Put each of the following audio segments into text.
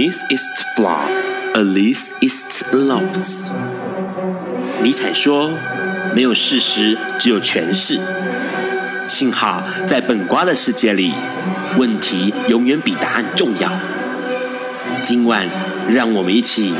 Nichts ist wahr, alles ist los。尼采说：“没有事实，只有诠释。”幸好在本瓜的世界里，问题永远比答案重要。今晚，让我们一起。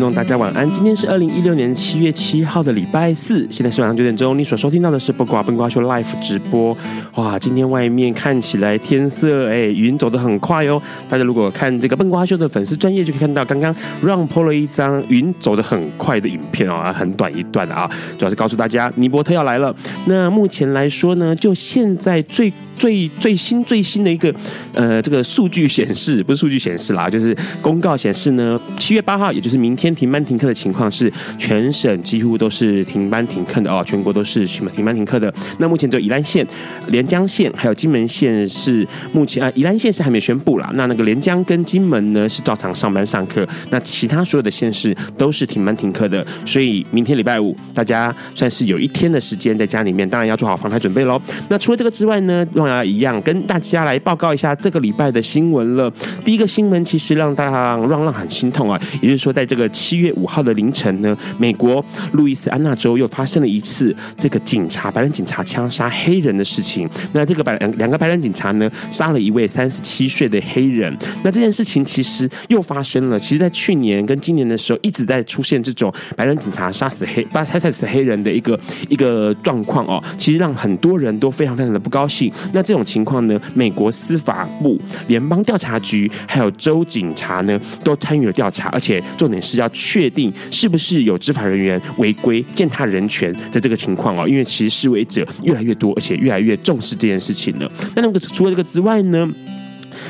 听众，大家晚安。今天是二零一六年七月七号的礼拜四，现在是晚上九点钟。你所收听到的是《笨瓜笨瓜秀》Live 直播。哇，今天外面看起来天色哎，云走得很快哦。大家如果看这个笨瓜秀的粉丝专业，就可以看到刚刚让 po 了一张云走得很快的影片哦，很短一段啊，主要是告诉大家尼伯特要来了。那目前来说呢，就现在最。最最新最新的一个呃，这个数据显示，不是数据显示啦，就是公告显示呢，七月八号，也就是明天停班停课的情况是，全省几乎都是停班停课的哦，全国都是什么停班停课的。那目前只有宜兰县、连江县还有金门县是目前啊，宜兰县是还没宣布啦。那那个连江跟金门呢是照常上班上课，那其他所有的县市都是停班停课的。所以明天礼拜五，大家算是有一天的时间在家里面，当然要做好防台准备喽。那除了这个之外呢，啊，一样跟大家来报告一下这个礼拜的新闻了。第一个新闻其实让大家让让很心痛啊，也就是说，在这个七月五号的凌晨呢，美国路易斯安那州又发生了一次这个警察白人警察枪杀黑人的事情。那这个白两两个白人警察呢，杀了一位三十七岁的黑人。那这件事情其实又发生了。其实，在去年跟今年的时候，一直在出现这种白人警察杀死黑、杀杀死黑人的一个一个状况哦。其实让很多人都非常非常的不高兴。那那这种情况呢，美国司法部、联邦调查局还有州警察呢，都参与了调查，而且重点是要确定是不是有执法人员违规践踏人权的这个情况哦。因为其实示威者越来越多，而且越来越重视这件事情了。那那个除了这个之外呢？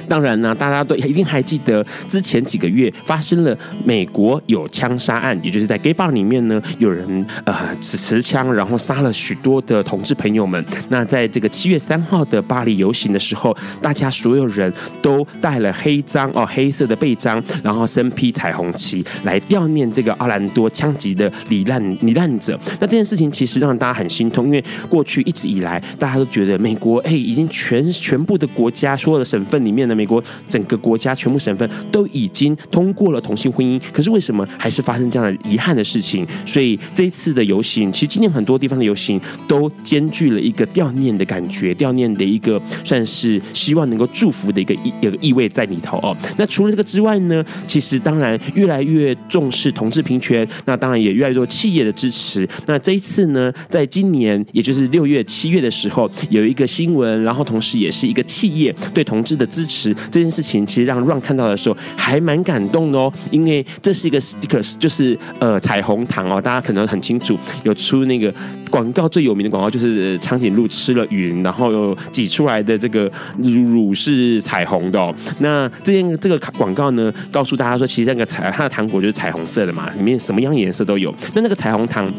当然呢，大家都一定还记得之前几个月发生了美国有枪杀案，也就是在 gay bar 里面呢，有人呃持持枪，然后杀了许多的同志朋友们。那在这个七月三号的巴黎游行的时候，大家所有人都带了黑章哦，黑色的背章，然后身披彩虹旗来悼念这个奥兰多枪击的罹难罹难者。那这件事情其实让大家很心痛，因为过去一直以来大家都觉得美国哎，已经全全部的国家所有的省份里面的。美国整个国家全部省份都已经通过了同性婚姻，可是为什么还是发生这样的遗憾的事情？所以这一次的游行，其实今年很多地方的游行都兼具了一个悼念的感觉，悼念的一个算是希望能够祝福的一个意一个意味在里头哦。那除了这个之外呢，其实当然越来越重视同志平权，那当然也越来越多企业的支持。那这一次呢，在今年也就是六月、七月的时候，有一个新闻，然后同时也是一个企业对同志的支持。这件事情其实让 Ron 看到的时候还蛮感动的哦，因为这是一个 stickers，就是呃彩虹糖哦，大家可能很清楚，有出那个广告最有名的广告就是长颈鹿吃了云，然后又挤出来的这个乳是彩虹的哦。那这件这个广告呢，告诉大家说，其实那个彩它的糖果就是彩虹色的嘛，里面什么样颜色都有。那那个彩虹糖。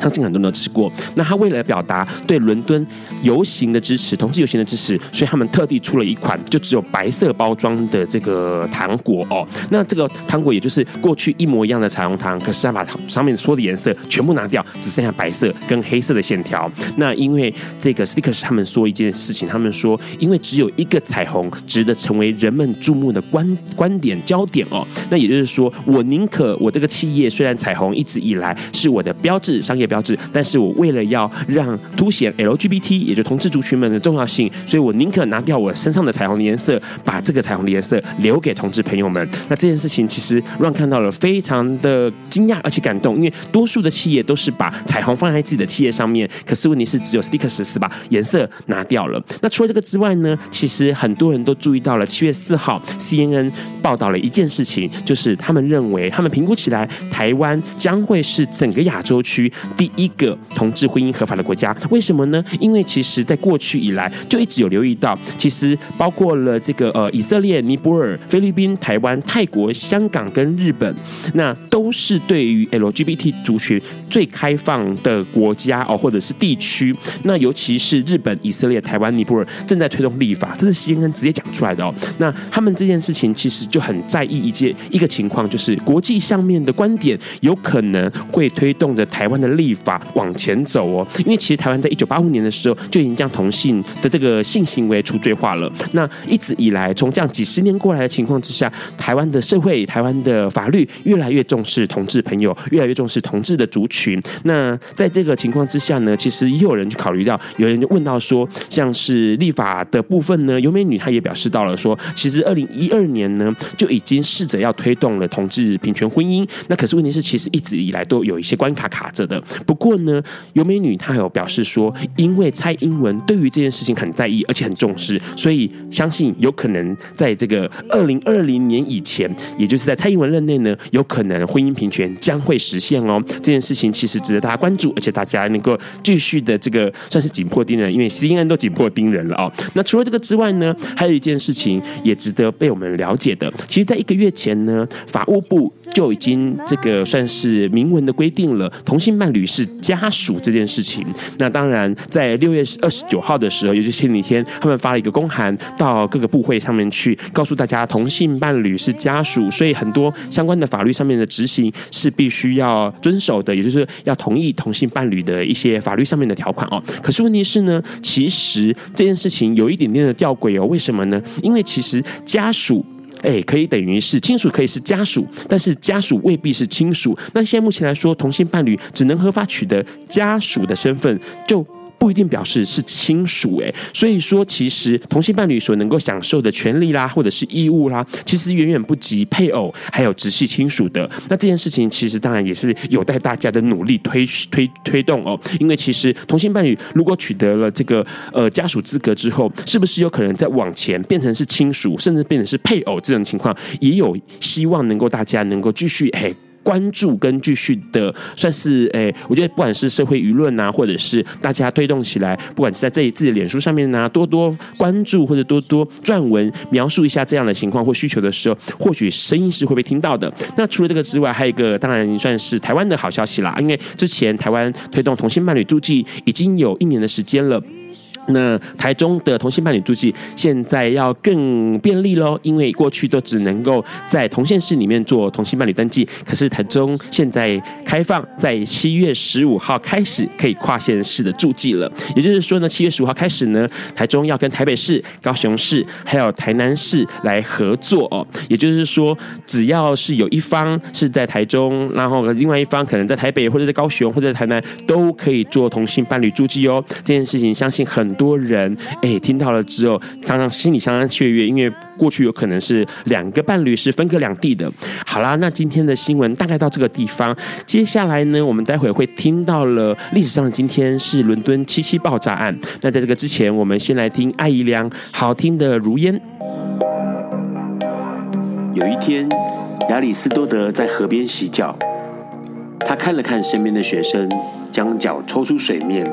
相信很多人都吃过。那他为了表达对伦敦游行的支持，同志游行的支持，所以他们特地出了一款就只有白色包装的这个糖果哦。那这个糖果也就是过去一模一样的彩虹糖，可是他把上面所有的颜色全部拿掉，只剩下白色跟黑色的线条。那因为这个 Stickers 他们说一件事情，他们说因为只有一个彩虹值得成为人们注目的观观点焦点哦。那也就是说，我宁可我这个企业虽然彩虹一直以来是我的标志商业。标志，但是我为了要让凸显 LGBT 也就同志族群们的重要性，所以我宁可拿掉我身上的彩虹的颜色，把这个彩虹的颜色留给同志朋友们。那这件事情其实让看到了非常的惊讶而且感动，因为多数的企业都是把彩虹放在自己的企业上面，可是问题是只有 Stickers 是把颜色拿掉了。那除了这个之外呢，其实很多人都注意到了七月四号 CNN 报道了一件事情，就是他们认为他们评估起来，台湾将会是整个亚洲区。第一个同志婚姻合法的国家。为什么呢？因为其实在过去以来就一直有留意到，其实包括了这个呃以色列、尼泊尔、菲律宾、台湾、泰国、香港跟日本，那都是对于 LGBT 族群最开放的国家哦，或者是地区。那尤其是日本、以色列、台湾、尼泊尔正在推动立法，这是 CNN 直接讲出来的哦。那他们这件事情其实就很在意一件一个情况，就是国际上面的观点有可能会推动着台湾的立立法往前走哦。因为其实台湾在一九八五年的时候就已经将同性的这个性行为除罪化了。那一直以来，从这样几十年过来的情况之下，台湾的社会、台湾的法律越来越重视同志朋友，越来越重视同志的族群。那在这个情况之下呢，其实也有人去考虑到，有人就问到说，像是立法的部分呢，尤美女她也表示到了说，其实二零一二年呢就已经试着要推动了同志平权婚姻。那可是问题是，其实一直以来都有一些关卡卡着的。不过呢，尤美女她有表示说，因为蔡英文对于这件事情很在意，而且很重视，所以相信有可能在这个二零二零年以前，也就是在蔡英文任内呢，有可能婚姻平权将会实现哦。这件事情其实值得大家关注，而且大家能够继续的这个算是紧迫盯人，因为 CNN 都紧迫盯人了哦。那除了这个之外呢，还有一件事情也值得被我们了解的。其实，在一个月前呢，法务部就已经这个算是明文的规定了同性伴侣是家属这件事情。那当然，在六月二十九号的时候，也就是前几天，他们发了一个公函到各个部会上面去，告诉大家同性伴侣是家属，所以很多相关的法律上面的执行是必须要遵守的，也就是要同意同性伴侣的一些法律上面的条款哦。可是问题是呢，其实这件事情有一点点的吊诡哦。为什么呢？因为其实家属。哎，可以等于是亲属，可以是家属，但是家属未必是亲属。那现在目前来说，同性伴侣只能合法取得家属的身份，就。不一定表示是亲属哎，所以说其实同性伴侣所能够享受的权利啦，或者是义务啦，其实远远不及配偶还有直系亲属的。那这件事情其实当然也是有待大家的努力推推推动哦。因为其实同性伴侣如果取得了这个呃家属资格之后，是不是有可能再往前变成是亲属，甚至变成是配偶这种情况，也有希望能够大家能够继续哎。关注跟继续的算是诶，我觉得不管是社会舆论呐，或者是大家推动起来，不管是在这一次的脸书上面呢，多多关注或者多多撰文描述一下这样的情况或需求的时候，或许声音是会被听到的。那除了这个之外，还有一个当然算是台湾的好消息啦，因为之前台湾推动同性伴侣注记已经有一年的时间了。那台中的同性伴侣住记现在要更便利喽，因为过去都只能够在同县市里面做同性伴侣登记，可是台中现在开放，在七月十五号开始可以跨县市的住记了。也就是说呢，七月十五号开始呢，台中要跟台北市、高雄市还有台南市来合作哦。也就是说，只要是有一方是在台中，然后另外一方可能在台北或者在高雄或者在台南，都可以做同性伴侣住记哦。这件事情相信很。多人哎，听到了之后，常常心里相当雀跃，因为过去有可能是两个伴侣是分隔两地的。好啦，那今天的新闻大概到这个地方，接下来呢，我们待会会听到了历史上的今天是伦敦七七爆炸案。那在这个之前，我们先来听艾怡良好听的如烟。有一天，亚里斯多德在河边洗脚，他看了看身边的学生，将脚抽出水面。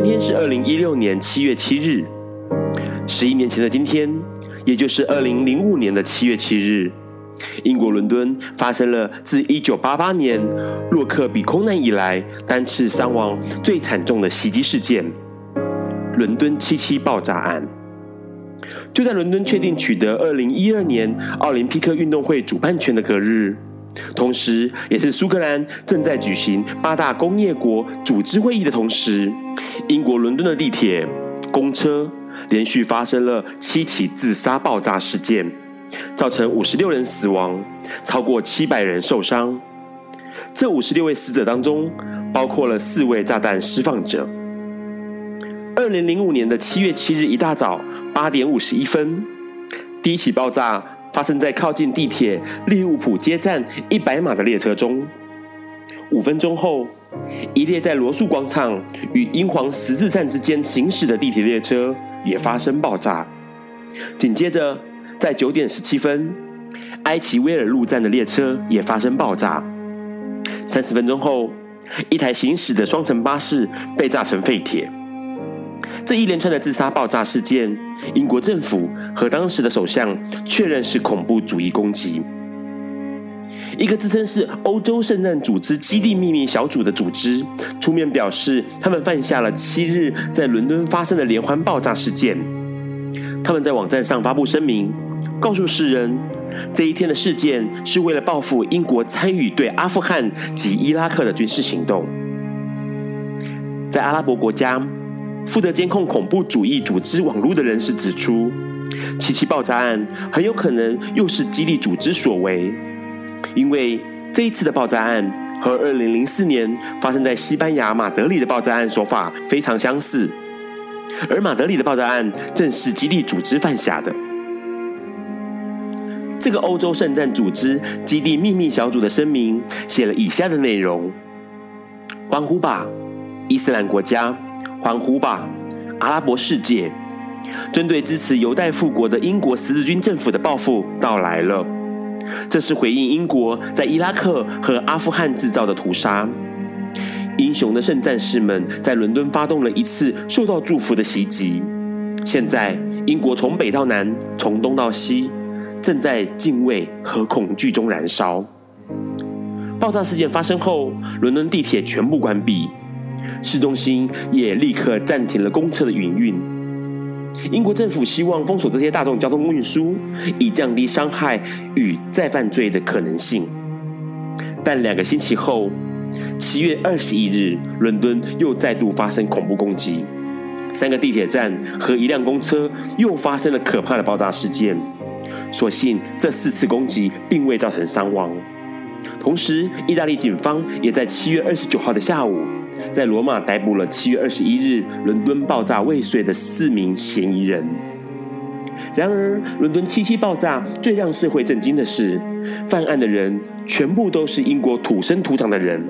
今天是二零一六年七月七日，十一年前的今天，也就是二零零五年的七月七日，英国伦敦发生了自一九八八年洛克比空难以来单次伤亡最惨重的袭击事件——伦敦七七爆炸案。就在伦敦确定取得二零一二年奥林匹克运动会主办权的隔日。同时，也是苏格兰正在举行八大工业国组织会议的同时，英国伦敦的地铁、公车连续发生了七起自杀爆炸事件，造成五十六人死亡，超过七百人受伤。这五十六位死者当中，包括了四位炸弹释放者。二零零五年的七月七日一大早八点五十一分，第一起爆炸发生在靠近地铁利物浦街站一百码的列车中。五分钟后，一列在罗素广场与英皇十字站之间行驶的地铁列车也发生爆炸。紧接着，在九点十七分，埃奇威尔路站的列车也发生爆炸。三十分钟后，一台行驶的双层巴士被炸成废铁。这一连串的自杀爆炸事件，英国政府和当时的首相确认是恐怖主义攻击。一个自称是欧洲圣战组织基地秘密小组的组织出面表示，他们犯下了七日在伦敦发生的连环爆炸事件。他们在网站上发布声明，告诉世人，这一天的事件是为了报复英国参与对阿富汗及伊拉克的军事行动。在阿拉伯国家。负责监控恐怖主义组织网络的人士指出，七七爆炸案很有可能又是基地组织所为，因为这一次的爆炸案和二零零四年发生在西班牙马德里的爆炸案手法非常相似，而马德里的爆炸案正是基地组织犯下的。这个欧洲圣战组织基地秘密小组的声明写了以下的内容：欢呼吧，伊斯兰国家！欢呼吧，阿拉伯世界！针对支持犹太复国的英国十字军政府的报复到来了。这是回应英国在伊拉克和阿富汗制造的屠杀。英雄的圣战士们在伦敦发动了一次受到祝福的袭击。现在，英国从北到南，从东到西，正在敬畏和恐惧中燃烧。爆炸事件发生后，伦敦地铁全部关闭。市中心也立刻暂停了公车的营运。英国政府希望封锁这些大众交通运输，以降低伤害与再犯罪的可能性。但两个星期后，七月二十一日，伦敦又再度发生恐怖攻击，三个地铁站和一辆公车又发生了可怕的爆炸事件。所幸这四次攻击并未造成伤亡。同时，意大利警方也在七月二十九号的下午，在罗马逮捕了七月二十一日伦敦爆炸未遂的四名嫌疑人。然而，伦敦七七爆炸最让社会震惊的是，犯案的人全部都是英国土生土长的人。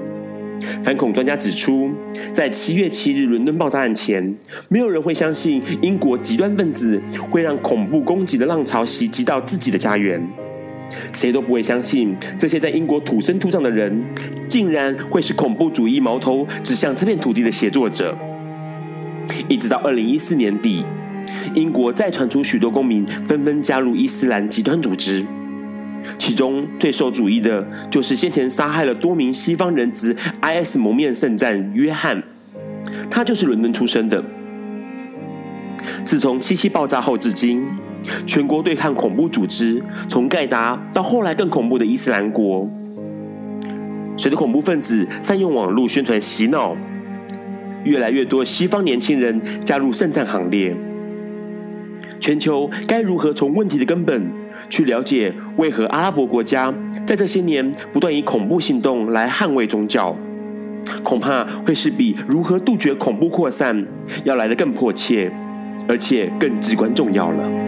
反恐专家指出，在七月七日伦敦爆炸案前，没有人会相信英国极端分子会让恐怖攻击的浪潮袭击到自己的家园。谁都不会相信，这些在英国土生土长的人，竟然会是恐怖主义矛头指向这片土地的协作者。一直到二零一四年底，英国再传出许多公民纷纷加入伊斯兰极端组织，其中最受注意的就是先前杀害了多名西方人质 IS 蒙面圣战约翰，他就是伦敦出生的。自从七七爆炸后至今，全国对抗恐怖组织，从盖达到后来更恐怖的伊斯兰国。随着恐怖分子善用网络宣传洗脑，越来越多西方年轻人加入圣战行列。全球该如何从问题的根本去了解为何阿拉伯国家在这些年不断以恐怖行动来捍卫宗教？恐怕会是比如何杜绝恐怖扩散要来得更迫切，而且更至关重要了。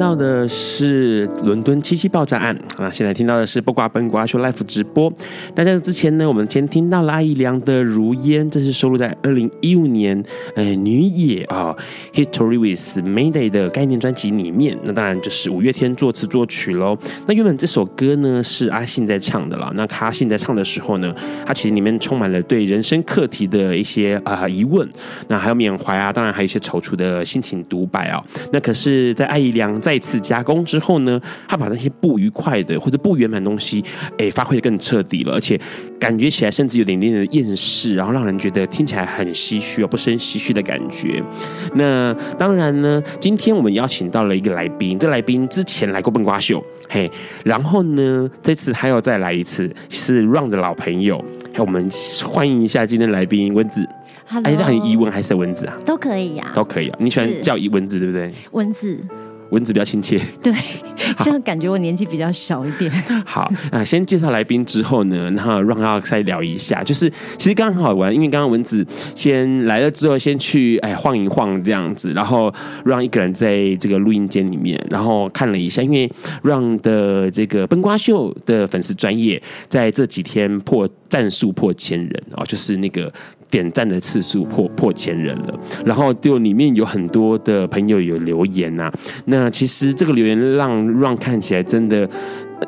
到的是伦敦七七爆炸案啊，现在听到的是《八卦笨瓜秀》Live 直播。那在这之前呢，我们先听到了阿怡良的《如烟》，这是收录在二零一五年呃女野啊《History with Mayday》的概念专辑里面。那当然就是五月天作词作曲喽。那原本这首歌呢是阿信在唱的了。那阿信在唱的时候呢，他其实里面充满了对人生课题的一些啊、呃、疑问，那还有缅怀啊，当然还有一些踌躇的心情独白啊。那可是，在阿怡良在再次加工之后呢，他把那些不愉快的或者不圆满的东西，哎，发挥的更彻底了，而且感觉起来甚至有点点的厌世，然后让人觉得听起来很唏嘘啊，不生唏嘘的感觉。那当然呢，今天我们邀请到了一个来宾，这来宾之前来过笨瓜秀，嘿，然后呢，这次还要再来一次，是 Ron 的老朋友，我们欢迎一下今天来宾温子。哎，这很疑问还是蚊子啊？都可以呀、啊，都可以啊。你喜欢叫蚊子对不对？蚊子，蚊子比较亲切。对，这样感觉我年纪比较小一点。好啊，先介绍来宾之后呢，然后让他再聊一下。就是其实刚刚很好玩，因为刚刚蚊子先来了之后，先去哎晃一晃这样子，然后让一个人在这个录音间里面，然后看了一下，因为让的这个崩瓜秀的粉丝专业在这几天破赞数破千人哦，就是那个。点赞的次数破破千人了，然后就里面有很多的朋友有留言呐、啊，那其实这个留言让让看起来真的，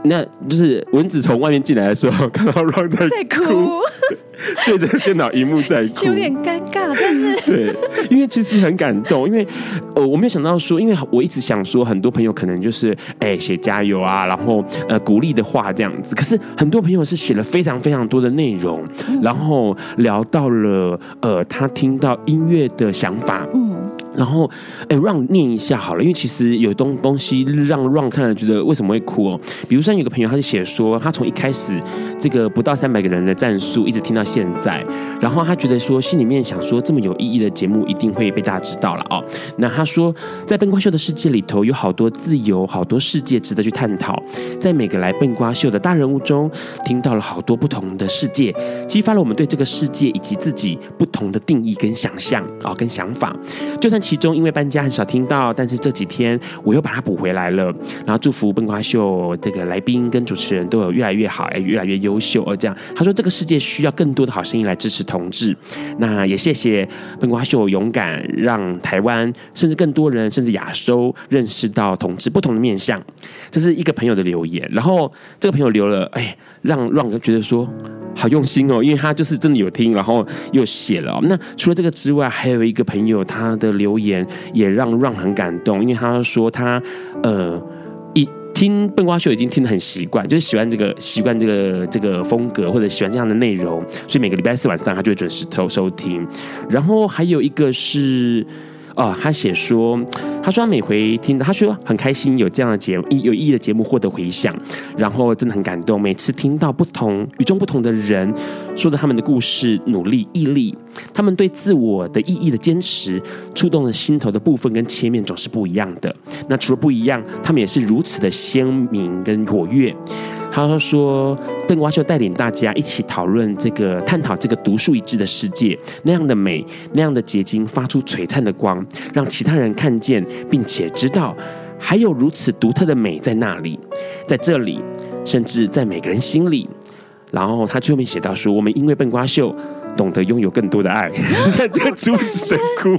那就是蚊子从外面进来的时候看到让在在哭。对着电脑荧幕在哭，有点尴尬，但是 对，因为其实很感动，因为呃我没有想到说，因为我一直想说，很多朋友可能就是哎写加油啊，然后呃鼓励的话这样子，可是很多朋友是写了非常非常多的内容，然后聊到了呃他听到音乐的想法，嗯。然后，哎，让念一下好了，因为其实有东东西让让看了觉得为什么会哭哦？比如说有个朋友，他就写说，他从一开始这个不到三百个人的战术，一直听到现在，然后他觉得说心里面想说，这么有意义的节目一定会被大家知道了哦。那他说，在笨瓜秀的世界里头，有好多自由，好多世界值得去探讨。在每个来笨瓜秀的大人物中，听到了好多不同的世界，激发了我们对这个世界以及自己不同的定义跟想象啊、哦，跟想法，就算。其中因为搬家很少听到，但是这几天我又把它补回来了。然后祝福笨瓜秀这个来宾跟主持人都有越来越好，哎，越来越优秀哦。这样他说这个世界需要更多的好声音来支持同志。那也谢谢笨瓜秀勇敢让台湾甚至更多人甚至亚洲认识到同志不同的面相。这是一个朋友的留言，然后这个朋友留了，哎，让让人觉得说。好用心哦，因为他就是真的有听，然后又写了。那除了这个之外，还有一个朋友，他的留留言也让让很感动，因为他说他呃一听笨瓜秀已经听得很习惯，就是喜欢这个习惯这个这个风格或者喜欢这样的内容，所以每个礼拜四晚上他就会准时收收听。然后还有一个是。哦，他写说，他说他每回听到，他说很开心有这样的节目，有意义的节目获得回响，然后真的很感动。每次听到不同与众不同的人说的他们的故事、努力、毅力，他们对自我的意义的坚持，触动了心头的部分跟切面总是不一样的。那除了不一样，他们也是如此的鲜明跟活跃。他说：“邓瓜秀带领大家一起讨论这个，探讨这个独树一帜的世界，那样的美，那样的结晶，发出璀璨的光，让其他人看见，并且知道还有如此独特的美在那里，在这里，甚至在每个人心里。”然后他最后面写到说：“我们因为笨瓜秀，懂得拥有更多的爱。”这个珠子在哭。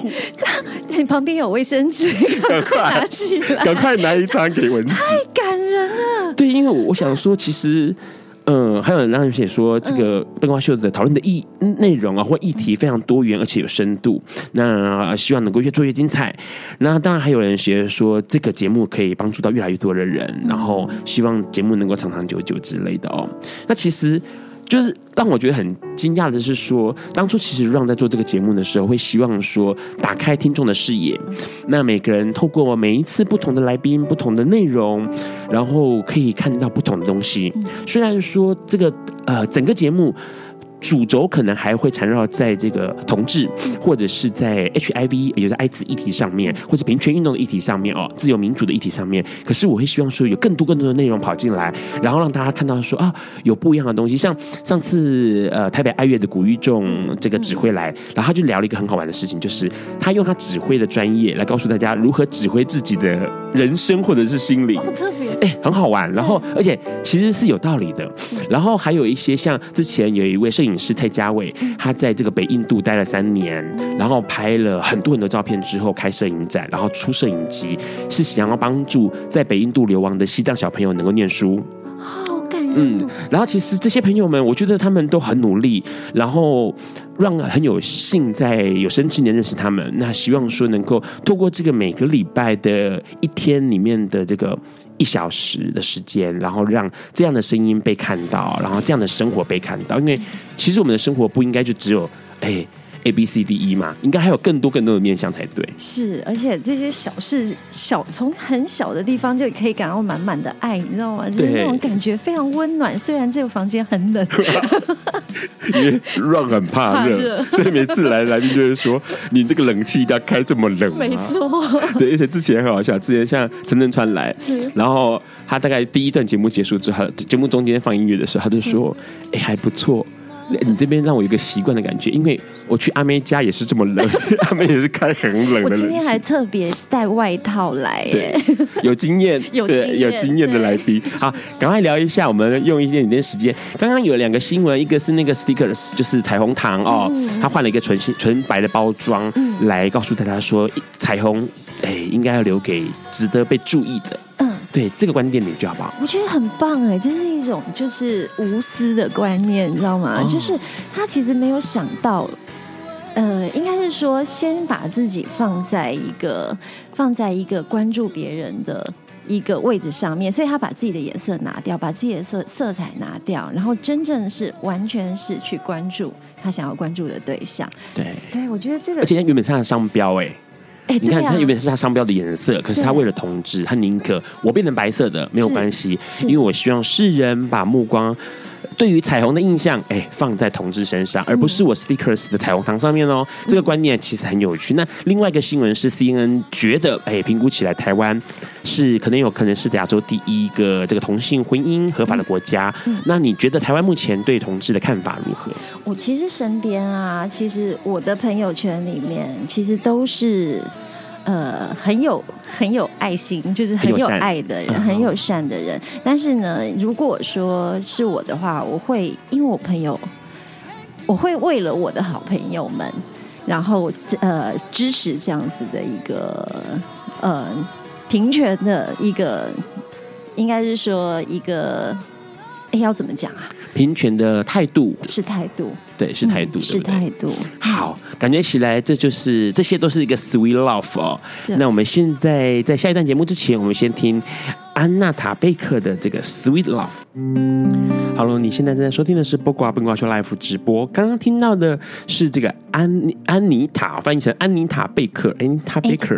你旁边有卫生纸，赶快 拿起来，赶快拿一张给蚊子。太感人了。对，因为我想说，其实，嗯、呃，还有人让人写说，这个灯光秀的讨论的议内容啊，或议题非常多元，而且有深度。那希望能够越做越精彩。那当然还有人写说，这个节目可以帮助到越来越多的人，然后希望节目能够长长久久之类的哦。那其实。就是让我觉得很惊讶的是说，当初其实 Ron 在做这个节目的时候，会希望说打开听众的视野，那每个人透过每一次不同的来宾、不同的内容，然后可以看到不同的东西。虽然说这个呃整个节目。主轴可能还会缠绕在这个同志，或者是在 HIV，也就是艾滋议题上面，或者平权运动的议题上面哦，自由民主的议题上面。可是我会希望说有更多更多的内容跑进来，然后让大家看到说啊，有不一样的东西。像上次呃台北爱乐的古玉仲这个指挥来，然后他就聊了一个很好玩的事情，就是他用他指挥的专业来告诉大家如何指挥自己的人生或者是心灵，好特别，哎，很好玩。然后，而且其实是有道理的。然后还有一些像之前有一位摄影师蔡家伟，他在这个北印度待了三年，然后拍了很多很多照片之后开摄影展，然后出摄影集，是想要帮助在北印度流亡的西藏小朋友能够念书。嗯，然后其实这些朋友们，我觉得他们都很努力，然后让很有幸在有生之年认识他们。那希望说能够透过这个每个礼拜的一天里面的这个一小时的时间，然后让这样的声音被看到，然后这样的生活被看到。因为其实我们的生活不应该就只有哎。A B C D E 嘛，应该还有更多更多的面向才对。是，而且这些小事小，从很小的地方就可以感到满满的爱，你知道吗？就是那种感觉非常温暖。虽然这个房间很冷，因为 Run 很怕热，所以每次来来宾就会说：“你这个冷气要开这么冷。”没错。对，而且之前很好笑，之前像陈振川来，然后他大概第一段节目结束之后，节目中间放音乐的时候，他就说：“哎、欸，还不错。”你这边让我有一个习惯的感觉，因为我去阿妹家也是这么冷，阿妹也是开很冷的冷。我今天还特别带外套来，对，有经验，有经验，有经验的来宾。好，赶快聊一下，我们用一点点时间。刚刚有两个新闻，一个是那个 Stickers，就是彩虹糖哦，他换了一个纯新纯白的包装，来告诉大家说，彩虹哎，应该要留给值得被注意的。对这个观念，你觉得好不好？我觉得很棒哎，这是一种就是无私的观念，你知道吗？哦、就是他其实没有想到，呃，应该是说先把自己放在一个放在一个关注别人的一个位置上面，所以他把自己的颜色拿掉，把自己的色色彩拿掉，然后真正是完全是去关注他想要关注的对象。对，对我觉得这个，而且原本是他的商标哎。欸啊、你看，它原本是它商标的颜色，可是它为了同志，它宁可我变成白色的没有关系，因为我希望世人把目光对于彩虹的印象，哎，放在同志身上，而不是我 Stickers 的彩虹糖上面哦。嗯、这个观念其实很有趣。那另外一个新闻是 CNN 觉得，哎，评估起来台湾是可能有可能是亚洲第一个这个同性婚姻合法的国家。嗯、那你觉得台湾目前对同志的看法如何？我其实身边啊，其实我的朋友圈里面，其实都是。呃，很有很有爱心，就是很有爱的人，很友善，善的人。但是呢，如果说是我的话，我会因为我朋友，我会为了我的好朋友们，然后呃支持这样子的一个呃平权的一个，应该是说一个，哎，要怎么讲啊？平权的态度是态度，对，是态度，是态度。好，感觉起来这就是这些都是一个 sweet love 哦。那我们现在在下一段节目之前，我们先听安娜塔贝克的这个 sweet love。好了，你现在正在收听的是《波瓜笨瓜秀》Live 直播。刚刚听到的是这个安安妮塔，翻译成安妮塔贝克，安妮塔贝克，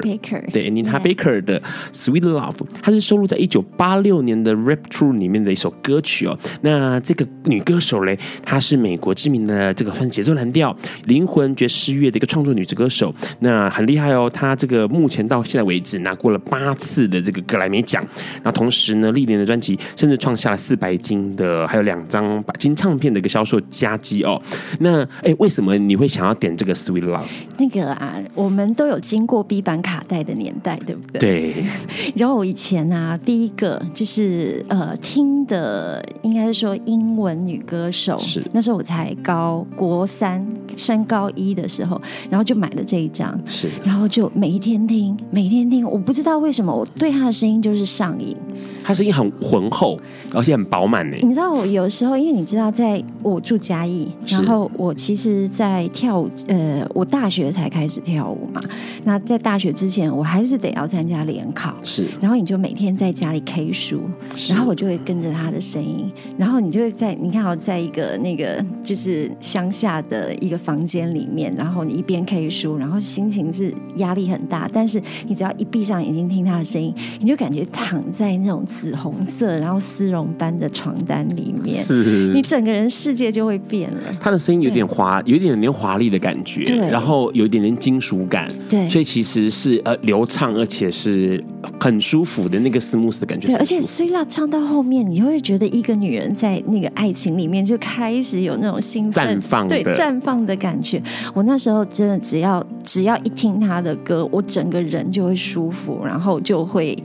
对，安妮塔贝克的《Sweet Love》，它是收录在一九八六年的《Rap True》里面的一首歌曲哦。那这个女歌手嘞，她是美国知名的这个算节奏蓝调、灵魂爵士乐的一个创作女子歌手。那很厉害哦，她这个目前到现在为止拿过了八次的这个格莱美奖。那同时呢，历年的专辑甚至创下了四白金的，还有。两张白金唱片的一个销售佳绩哦，那哎，为什么你会想要点这个 Sweet Love？那个啊，我们都有经过 B 版卡带的年代，对不对？对。然后我以前啊，第一个就是呃听的，应该是说英文女歌手，是那时候我才高国三升高一的时候，然后就买了这一张，是，然后就每一天听，每一天听，我不知道为什么我对她的声音就是上瘾，她声音很浑厚，而且很饱满呢。你知道我。有时候，因为你知道，在我住嘉义，然后我其实，在跳舞，呃，我大学才开始跳舞嘛。那在大学之前，我还是得要参加联考。是，然后你就每天在家里 K 书，然后我就会跟着他的声音，然后你就会在，你看，我在一个那个就是乡下的一个房间里面，然后你一边 K 书，然后心情是压力很大，但是你只要一闭上眼睛听他的声音，你就感觉躺在那种紫红色，然后丝绒般的床单里面，是你整个人世界就会变了。他的声音有点华，有一点点华丽的感觉，对，然后有一点点金属感，对，所以其实是呃流畅，而且是很舒服的那个 smooth 的感觉。对，而且 sweet 唱到后面，你会觉得一个女人在那个爱情里面就开始有那种兴奋、绽放，对绽放的感觉。我那时候真的只要只要一听他的歌，我整个人就会舒服，然后就会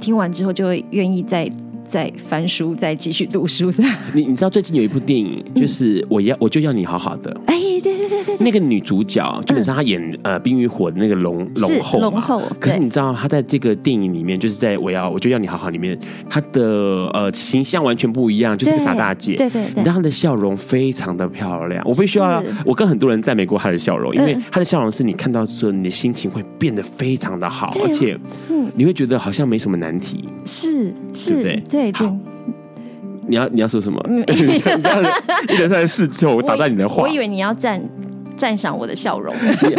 听完之后就会愿意再。再翻书，再继续读书。这样，你你知道最近有一部电影，就是我要我就要你好好的。哎，对对对对，那个女主角基本上她演呃《冰与火》的那个龙龙后，龙后。可是你知道她在这个电影里面，就是在我要我就要你好好里面，她的呃形象完全不一样，就是个傻大姐。对对对，你知道她的笑容非常的漂亮。我必须要，我跟很多人赞美过她的笑容，因为她的笑容是你看到之后，你的心情会变得非常的好，而且你会觉得好像没什么难题。是是，对对对。你要你要说什么？一连串的事之后，我打断你的话。我以为你要赞赞赏我的笑容。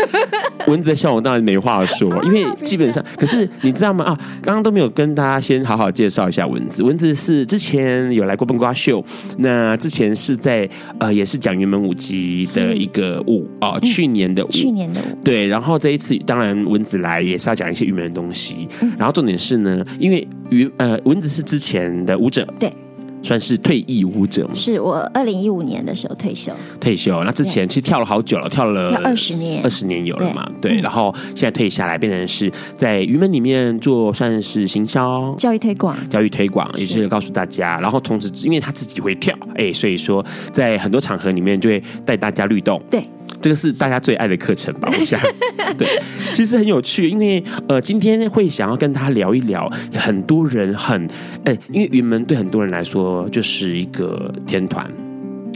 蚊子的笑容当然没话说，因为基本上，可是你知道吗？啊，刚刚都没有跟大家先好好介绍一下蚊子。蚊子是之前有来过笨瓜秀，那之前是在呃，也是讲云门舞集的一个舞哦、呃，去年的舞，去年的舞。对，然后这一次当然蚊子来也是要讲一些云门的东西，然后重点是呢，因为云呃蚊子是之前的舞者，对。算是退役舞者吗？是我二零一五年的时候退休。退休，那之前其实跳了好久了，跳了二十年，二十年有了嘛？对，对嗯、然后现在退下来，变成是在云门里面做算是行销、教育推广、教育推广，也是告诉大家。然后同时，因为他自己会跳，哎，所以说在很多场合里面就会带大家律动。对。这个是大家最爱的课程吧？我想，对，其实很有趣，因为呃，今天会想要跟他聊一聊，很多人很，哎，因为云门对很多人来说就是一个天团。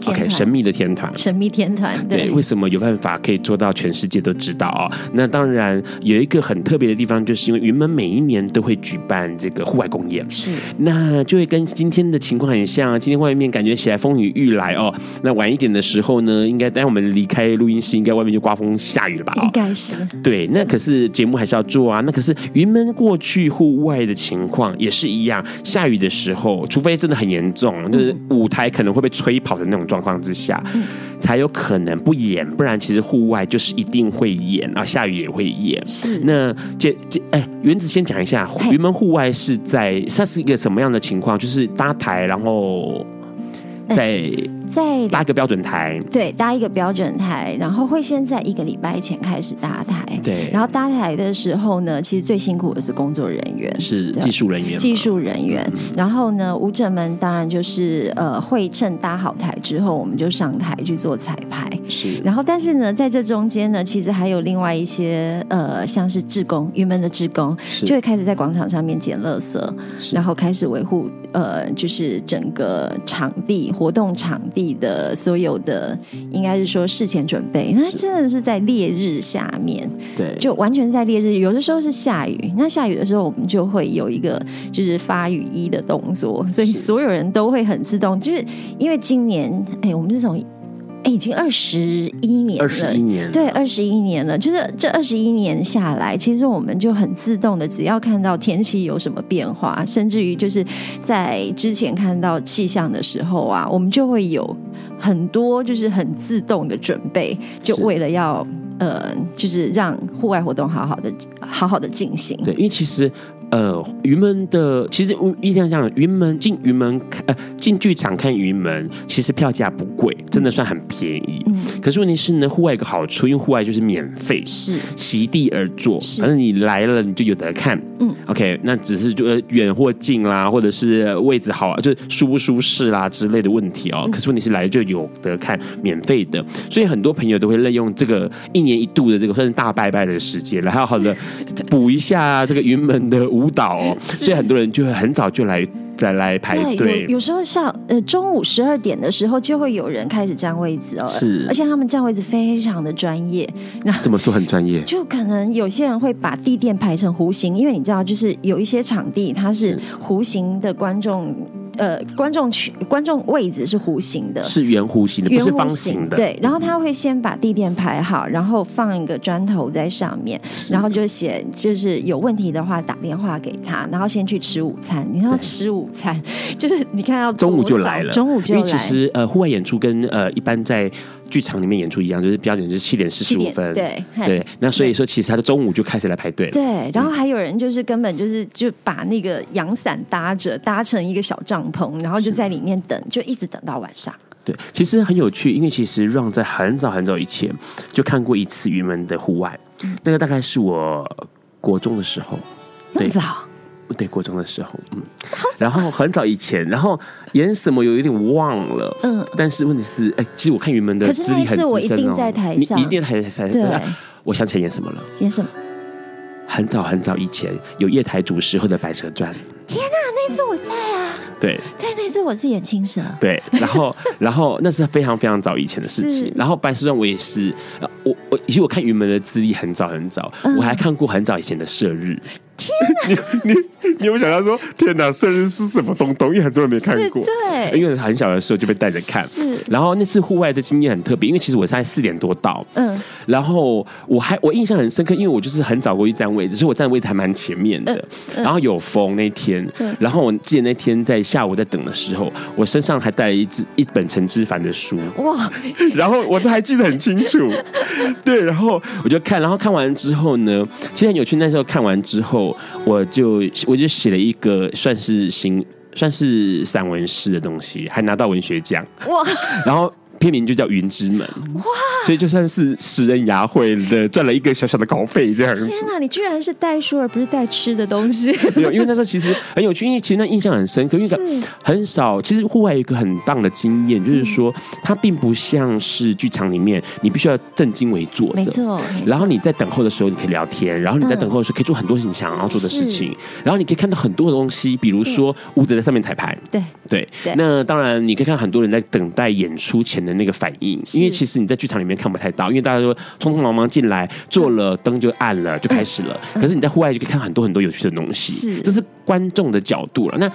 OK，神秘的天团，神秘天团，对，对，为什么有办法可以做到全世界都知道啊、哦？那当然有一个很特别的地方，就是因为云门每一年都会举办这个户外公演，是，那就会跟今天的情况很像。今天外面感觉起来风雨欲来哦。那晚一点的时候呢，应该待会我们离开录音室，应该外面就刮风下雨了吧？应该是。对，那可是节目还是要做啊。那可是云门过去户外的情况也是一样，下雨的时候，除非真的很严重，就是舞台可能会被吹跑的那种状况之下，才有可能不演，不然其实户外就是一定会演啊，下雨也会演。是那这这哎，原子先讲一下，云门户外是在它是一个什么样的情况？就是搭台，然后在。在搭一个标准台，对，搭一个标准台，然后会先在一个礼拜前开始搭台，对，然后搭台的时候呢，其实最辛苦的是工作人员，是技术人员，技术人员。嗯、然后呢，舞者们当然就是呃，会趁搭好台之后，我们就上台去做彩排，是。然后，但是呢，在这中间呢，其实还有另外一些呃，像是志工，云门的志工就会开始在广场上面捡垃圾，然后开始维护呃，就是整个场地活动场地。的所有的应该是说事前准备，那真的是在烈日下面，对，就完全在烈日。有的时候是下雨，那下雨的时候我们就会有一个就是发雨衣的动作，所以所有人都会很自动，就是因为今年哎，我们这种。哎，已经二十一年了，二十一年，对，二十一年了。就是这二十一年下来，其实我们就很自动的，只要看到天气有什么变化，甚至于就是在之前看到气象的时候啊，我们就会有很多就是很自动的准备，就为了要呃，就是让户外活动好好的、好好的进行。对，因为其实。呃，云门的其实我印象这样，云门进云门看呃进剧场看云门，其实票价不贵，真的算很便宜。嗯，可是问题是呢，户外有个好处，因为户外就是免费，是席地而坐，反正你来了你就有得看。嗯，OK，那只是就远或近啦，或者是位置好，就是舒不舒适啦之类的问题哦。嗯，可是问题是来了就有得看，免费的，所以很多朋友都会利用这个一年一度的这个算是大拜拜的时间，来好好的补一下这个云门的舞。舞蹈 哦，所以很多人就会很早就来再来排队。有有时候像呃中午十二点的时候，就会有人开始占位置哦。是，而且他们占位置非常的专业。那怎么说很专业？就可能有些人会把地垫排成弧形，因为你知道，就是有一些场地它是弧形的观众。呃观众区观众位置是弧形的，是圆弧形的，不是方形的。对，然后他会先把地垫排好，然后放一个砖头在上面，然后就写就是有问题的话打电话给他，然后先去吃午餐。你要吃午餐，就是你看到中午就来了，中午就来。因为其实呃户外演出跟呃一般在剧场里面演出一样，就是标准是七点四十五分。对对，那所以说其实他的中午就开始来排队。对，然后还有人就是根本就是就把那个阳伞搭着，搭成一个小帐篷，然后就在里面等，就一直等到晚上。对，其实很有趣，因为其实 Ron 在很早很早以前就看过一次云门的户外，嗯，那个大概是我国中的时候，那么早。对，国中的时候，嗯，然后很早以前，然后演什么有一点忘了，嗯，但是问题是，哎，其实我看云门的资历很我一定在台上，你一定在台上，对，我想起来演什么了？演什么？很早很早以前有夜台主持或者《白蛇传》。天哪，那次我在啊！对对，那次我是演青蛇。对，然后然后那是非常非常早以前的事情。然后《白蛇传》我也是，我我其实我看云门的资历很早很早，我还看过很早以前的《射日》。天哪！你 你你有想到说，天哪，生日是什么东东？因为很多人没看过。对，因为很小的时候就被带着看。是。然后那次户外的经验很特别，因为其实我是在四点多到。嗯。然后我还我印象很深刻，因为我就是很早过去站位置，所以我站的位置还蛮前面的。然后有风那天，然后我记得那天在下午在等的时候，我身上还带了一支一本陈之凡的书。哇！然后我都还记得很清楚。对，然后我就看，然后看完之后呢，其实很有趣。那时候看完之后。我就我就写了一个算是新算是散文诗的东西，还拿到文学奖哇！然后。片名就叫《云之门》哇，所以就算是食人牙慧的赚了一个小小的稿费这样子。天哪，你居然是带书而不是带吃的东西？没有，因为那时候其实很有趣，因为其实那印象很深刻，因为很少。其实户外有一个很棒的经验，就是说它并不像是剧场里面，你必须要正襟危坐着，没错。然后你在等候的时候，你可以聊天；然后你在等候的时候，可以做很多你想要做的事情。然后你可以看到很多的东西，比如说舞者在上面彩排，对对。那当然，你可以看到很多人在等待演出前的。那个反应，因为其实你在剧场里面看不太到，因为大家都匆匆忙忙进来，做了灯就暗了，就开始了。可是你在户外就可以看很多很多有趣的东西，是，这是观众的角度了。那。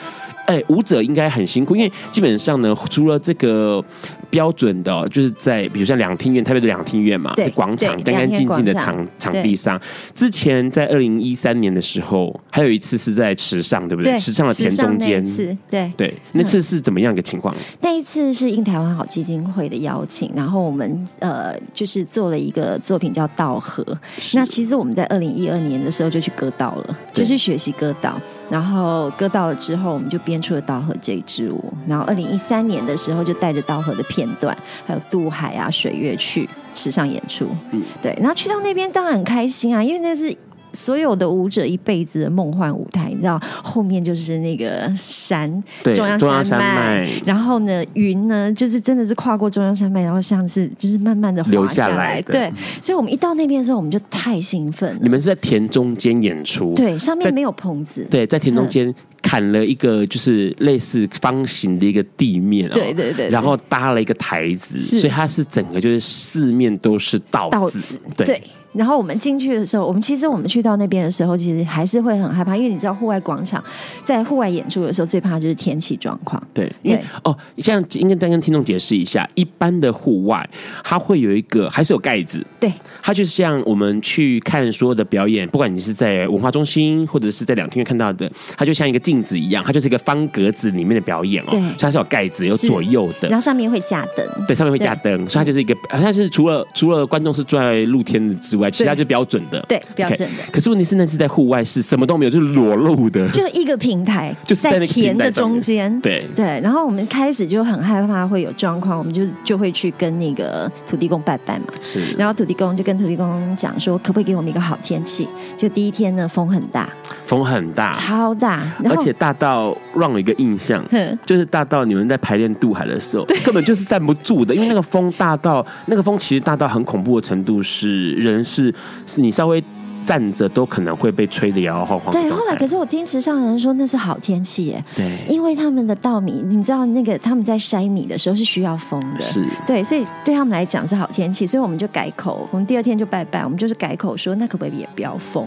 哎、欸，舞者应该很辛苦，因为基本上呢，除了这个标准的，就是在比如像两厅院，特别是两厅院嘛，在广场干干净净的场场地上。之前在二零一三年的时候，还有一次是在池上，对不对？池上的田中间，对对，那次是怎么样一个情况？那一次是应台湾好基金会的邀请，然后我们呃就是做了一个作品叫《道河》。那其实我们在二零一二年的时候就去割稻了，就是学习割道，然后歌到了之后，我们就编。出了道河这一支舞，然后二零一三年的时候就带着道河的片段，还有渡海啊、水月去池上演出，嗯，对，然后去到那边当然很开心啊，因为那是。所有的舞者一辈子的梦幻舞台，你知道后面就是那个山，中央山脉，山脉。然后呢，云呢，就是真的是跨过中央山脉，然后像是就是慢慢的滑下来，来。对，所以我们一到那边的时候，我们就太兴奋了。你们是在田中间演出，对，上面没有棚子，对，在田中间砍了一个就是类似方形的一个地面，对对对，然后搭了一个台子，所以它是整个就是四面都是稻子，对。对然后我们进去的时候，我们其实我们去到那边的时候，其实还是会很害怕，因为你知道户外广场在户外演出的时候，最怕就是天气状况。对，因为哦，这样应该再跟听众解释一下，一般的户外它会有一个还是有盖子，对，它就是像我们去看所有的表演，不管你是在文化中心或者是在两厅院看到的，它就像一个镜子一样，它就是一个方格子里面的表演哦，对，所以它是有盖子，有左右的，然后上面会架灯，对，上面会架灯，所以它就是一个，它是除了除了观众是坐在露天的之外，其他就标准的，对，标准的。可是问题是那次在户外是什么都没有，就是裸露的，就一个平台，就是在田的中间。对对。然后我们开始就很害怕会有状况，我们就就会去跟那个土地公拜拜嘛。是。然后土地公就跟土地公讲说，可不可以给我们一个好天气？就第一天呢，风很大，风很大，超大，而且大到让我一个印象，就是大到你们在排练渡海的时候，根本就是站不住的，因为那个风大到那个风其实大到很恐怖的程度，是人是。是你稍微站着都可能会被吹得摇摇晃晃。对，后来可是我听池上人说那是好天气耶。对，因为他们的稻米，你知道那个他们在筛米的时候是需要风的。是，对，所以对他们来讲是好天气，所以我们就改口，我们第二天就拜拜，我们就是改口说那可不可以也不要风？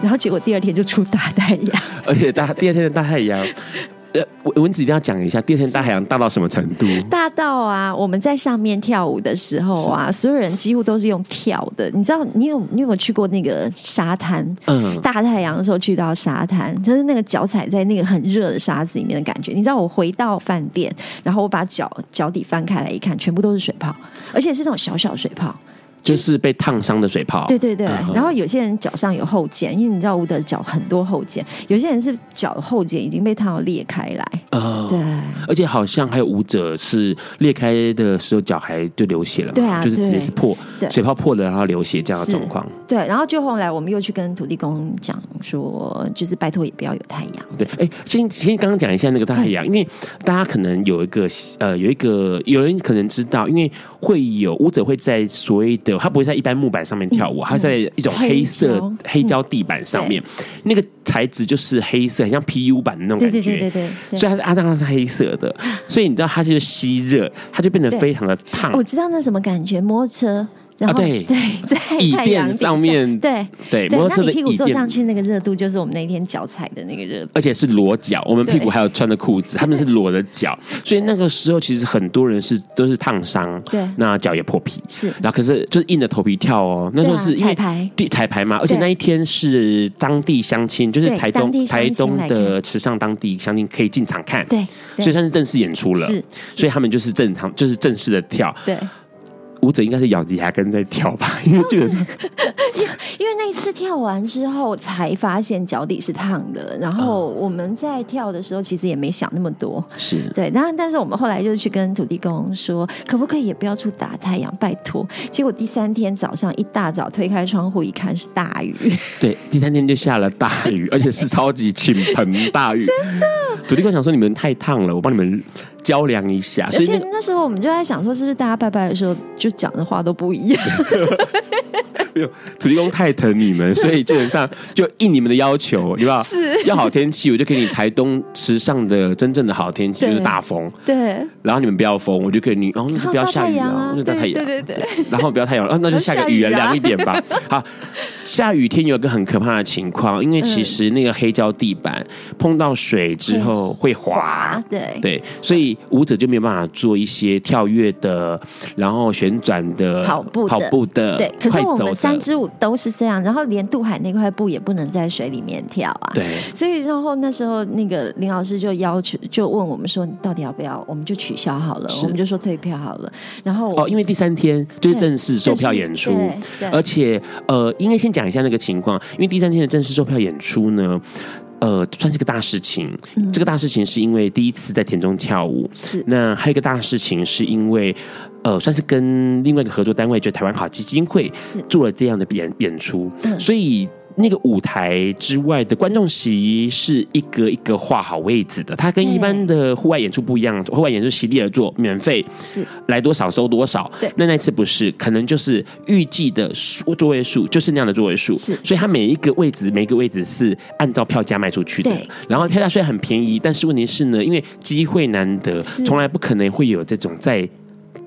然后结果第二天就出大太阳，而且大第二天的大太阳。呃，文子一定要讲一下，第二天大海洋大到什么程度？大到啊，我们在上面跳舞的时候啊，所有人几乎都是用跳的。你知道，你有你有没有去过那个沙滩？嗯，大太阳的时候去到沙滩，就是那个脚踩在那个很热的沙子里面的感觉。你知道，我回到饭店，然后我把脚脚底翻开来一看，全部都是水泡，而且是那种小小水泡。就是被烫伤的水泡，对对对。然后有些人脚上有后茧，因为你知道舞者脚很多后茧，有些人是脚后茧已经被烫到裂开来。哦，对。而且好像还有舞者是裂开的时候脚还就流血了，对啊，就是直接是破，水泡破了然后流血这样的状况。对，然后就后来我们又去跟土地公讲说，就是拜托也不要有太阳。对，哎，先先刚刚讲一下那个太阳，因为大家可能有一个呃有一个有人可能知道，因为会有舞者会在所谓的。他不会在一般木板上面跳舞，他在一种黑色黑胶地板上面，那个材质就是黑色，很像 PU 板的那种感觉。对对对对，所以它是阿当，它是黑色的，所以你知道它就是吸热，它就变得非常的烫。我知道那什么感觉，摩托车。啊，对对，在椅垫上面，对对，摩托车的屁股坐上去那个热度，就是我们那天脚踩的那个热度，而且是裸脚，我们屁股还有穿的裤子，他们是裸的脚，所以那个时候其实很多人是都是烫伤，对，那脚也破皮，是，然后可是就是硬着头皮跳哦，那时候是因为彩排，彩排嘛，而且那一天是当地相亲，就是台东台东的池上当地相亲可以进场看，对，所以算是正式演出了，是，所以他们就是正常，就是正式的跳，对。舞者应该是咬着牙根在跳吧，因为这个，因为那一次跳完之后才发现脚底是烫的，然后我们在跳的时候其实也没想那么多，是对，但但是我们后来就去跟土地公说，可不可以也不要出大太阳，拜托。结果第三天早上一大早推开窗户一看是大雨，对，第三天就下了大雨，而且是超级倾盆大雨，真的。土地公想说你们太烫了，我帮你们。较量一下，而且那时候我们就在想说，是不是大家拜拜的时候就讲的话都不一样？没有，土地公太疼你们，所以基本上就应你们的要求，对吧？是要好天气，我就给你台东池上的真正的好天气，就是大风。对，然后你们不要风，我就给你，然后就不要下雨啊，那就大太阳。对对对，然后不要太阳，那就下个雨啊，凉一点吧。好，下雨天有一个很可怕的情况，因为其实那个黑胶地板碰到水之后会滑，对对，所以。舞者就没有办法做一些跳跃的，然后旋转的、跑步、跑步的。对，可是我们三支舞都是这样，然后连渡海那块布也不能在水里面跳啊。对，所以然后那时候那个林老师就要求，就问我们说，你到底要不要？我们就取消好了，我们就说退票好了。然后哦，因为第三天就是正式售票演出，而且呃，因为先讲一下那个情况，因为第三天的正式售票演出呢。呃，算是个大事情。嗯、这个大事情是因为第一次在田中跳舞，是那还有一个大事情是因为，呃，算是跟另外一个合作单位，就是台湾好基金会，是做了这样的演演出，嗯、所以。那个舞台之外的观众席是一个一个画好位置的，它跟一般的户外演出不一样。户外演出席地而坐，免费，是来多少收多少。对，那那次不是，可能就是预计的数座位数就是那样的座位数，是。所以它每一个位置，每一个位置是按照票价卖出去的。对。然后票价虽然很便宜，但是问题是呢，因为机会难得，从来不可能会有这种在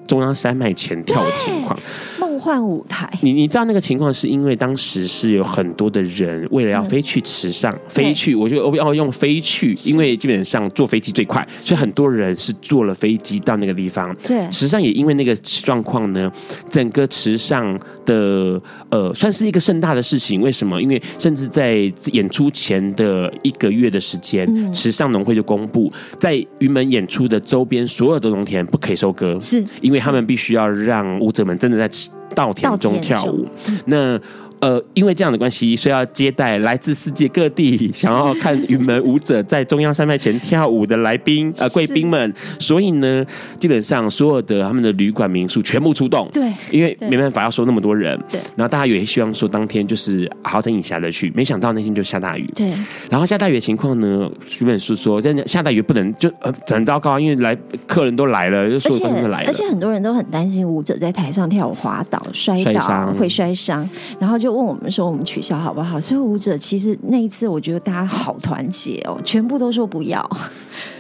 中央山脉前跳的情况。梦幻舞台，你你知道那个情况是因为当时是有很多的人为了要飞去池上，嗯、飞去，我就我要用飞去，因为基本上坐飞机最快，所以很多人是坐了飞机到那个地方。对，池上也因为那个状况呢，整个池上的呃算是一个盛大的事情。为什么？因为甚至在演出前的一个月的时间，嗯、池上农会就公布，在云门演出的周边所有的农田不可以收割，是因为他们必须要让舞者们真的在。稻田中跳舞，那。呃，因为这样的关系，所以要接待来自世界各地想要看云门舞者在中央山脉前跳舞的来宾呃贵宾们，所以呢，基本上所有的他们的旅馆民宿全部出动，对，因为没办法要收那么多人，对，然后大家也希望说当天就是好整以暇的去，没想到那天就下大雨，对，然后下大雨的情况呢，徐本书说，真的下大雨不能就呃很糟糕，因为来客人都来了，就所有人都来了，而且很多人都很担心舞者在台上跳舞滑倒摔倒伤。会摔伤，然后就。就问我们说，我们取消好不好？所以舞者其实那一次，我觉得大家好团结哦，全部都说不要。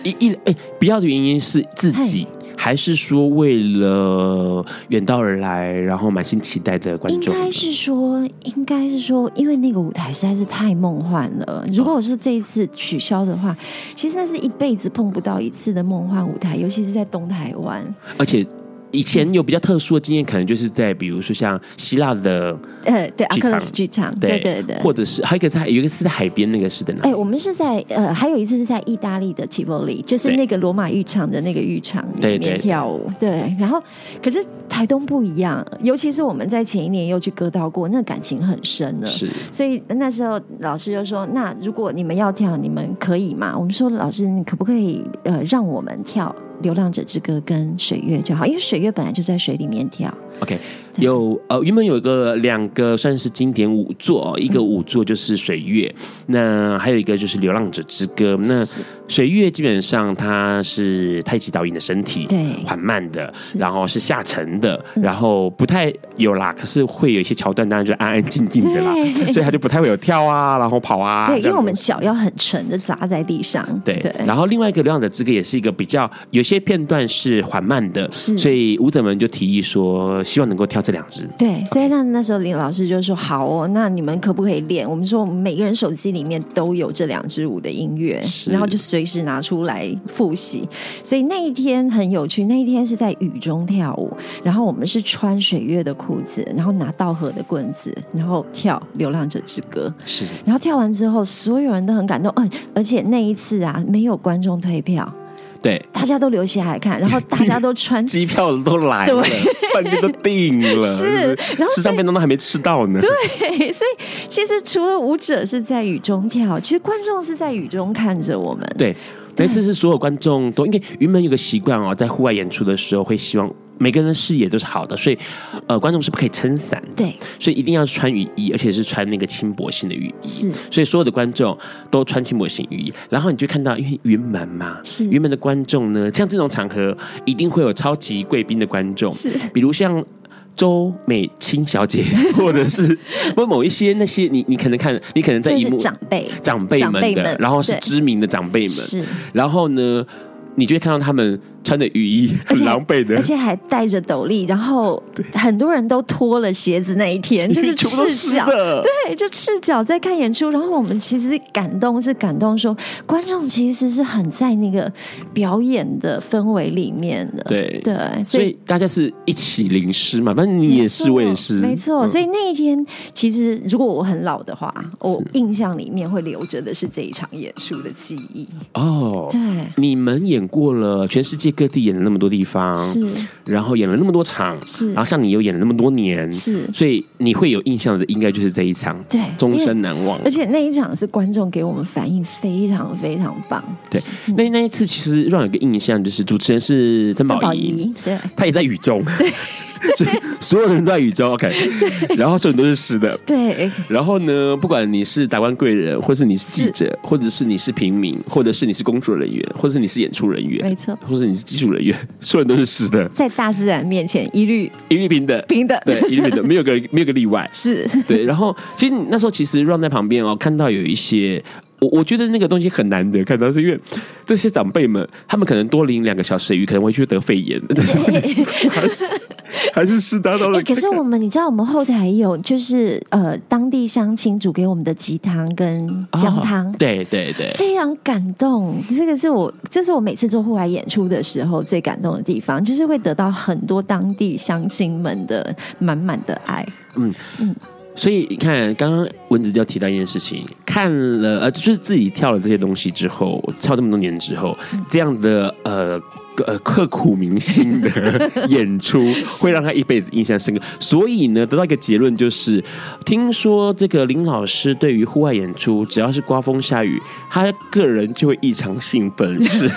一一哎，不要的原因是自己还是说为了远道而来，然后满心期待的观众？应该是说，应该是说，因为那个舞台实在是太梦幻了。如果我是这一次取消的话，其实那是一辈子碰不到一次的梦幻舞台，尤其是在东台湾，而且。以前有比较特殊的经验，可能就是在比如说像希腊的呃，对阿克勒斯剧场，对对对，或者是还有一个在有一个是在海边那个是的，哎，我们是在呃，还有一次是在意大利的提波里，就是那个罗马浴场的那个浴场里面跳舞，对，对，对，对，然后可是台东不一样，尤其是我们在前一年又去歌道过，那个感情很深了，是，所以那时候老师就说，那如果你们要跳，你们可以吗？我们说老师，你可不可以呃让我们跳？《流浪者之歌》跟水月就好，因为水月本来就在水里面跳。OK，有呃，原本有一个两个算是经典舞作，一个舞作就是水月，嗯、那还有一个就是《流浪者之歌》。那水月基本上它是太极导引的身体，对，缓慢的，然后是下沉的，然后不太有啦，可是会有一些桥段，当然就安安静静的啦，所以它就不太会有跳啊，然后跑啊。对，因为我们脚要很沉的砸在地上。对对。然后另外一个《流浪者之歌》也是一个比较有些片段是缓慢的，是，所以舞者们就提议说，希望能够跳这两支。对，所以那那时候林老师就说：“好哦，那你们可不可以练？”我们说，我们每个人手机里面都有这两支舞的音乐，然后就随时拿出来复习。所以那一天很有趣，那一天是在雨中跳舞，然后我们是穿水月的裤子，然后拿稻荷的棍子，然后跳《流浪者之歌》。是，然后跳完之后，所有人都很感动。嗯，而且那一次啊，没有观众退票。对，大家都留下来看，然后大家都穿 机票都来了，饭店都订了，是，然后吃上便当都还没吃到呢。对，所以其实除了舞者是在雨中跳，其实观众是在雨中看着我们。对，这次是所有观众都，因为云门有个习惯哦，在户外演出的时候会希望。每个人的视野都是好的，所以呃，观众是不可以撑伞。对，所以一定要穿雨衣，而且是穿那个轻薄型的雨衣。是，所以所有的观众都穿轻薄型雨衣，然后你就看到，因为云门嘛，是。云门的观众呢，像这种场合一定会有超级贵宾的观众，是，比如像周美青小姐，或者是不某一些那些你你可能看，你可能在荧幕长辈。长辈们的们，然后是知名的长辈们，是，然后呢，你就会看到他们。穿着雨衣很狼狈的，而且还戴着斗笠，然后很多人都脱了鞋子那一天，就是赤脚，对，就赤脚在看演出。然后我们其实感动是感动说，说观众其实是很在那个表演的氛围里面的，对。对，所以，所以大家是一起淋湿嘛，反正你也是，我也是，没错。所以那一天，其实如果我很老的话，我印象里面会留着的是这一场演出的记忆。哦，对，你们演过了全世界各地演了那么多地方，是，然后演了那么多场，是，然后像你又演了那么多年，是，所以你会有印象的，应该就是这一场，对，终身难忘。而且那一场是观众给我们反应非常非常棒，对。那那一次其实让我有个印象，就是主持人是曾宝仪，对，他也在雨中，对。所以所有的人都在雨中，OK，然后所有人都是湿的，对。然后呢，不管你是达官贵人，或是你是记者，或者是你是平民，或者是你是工作人员，或者是你是演出人员，没错，或者是你是技术人员，所有人都是湿的，在大自然面前一律一律平等，平等，对，一律平等，没有个没有个例外，是。对。然后其实那时候其实 run 在旁边哦，看到有一些。我我觉得那个东西很难得看到，是因为这些长辈们，他们可能多淋两个小时雨，可能会去得肺炎，但 是 还是还是湿哒哒的。可是 我们，你知道，我们后台有就是呃，当地乡亲煮给我们的鸡汤跟姜汤，哦，对对对，非常感动。这个是我，这是我每次做户外演出的时候最感动的地方，就是会得到很多当地乡亲们的满满的爱。嗯嗯。所以你看，刚刚文子就提到一件事情，看了呃，就是自己跳了这些东西之后，跳这么多年之后，这样的呃呃刻苦铭心的演出，会让他一辈子印象深刻。所以呢，得到一个结论就是，听说这个林老师对于户外演出，只要是刮风下雨，他个人就会异常兴奋，是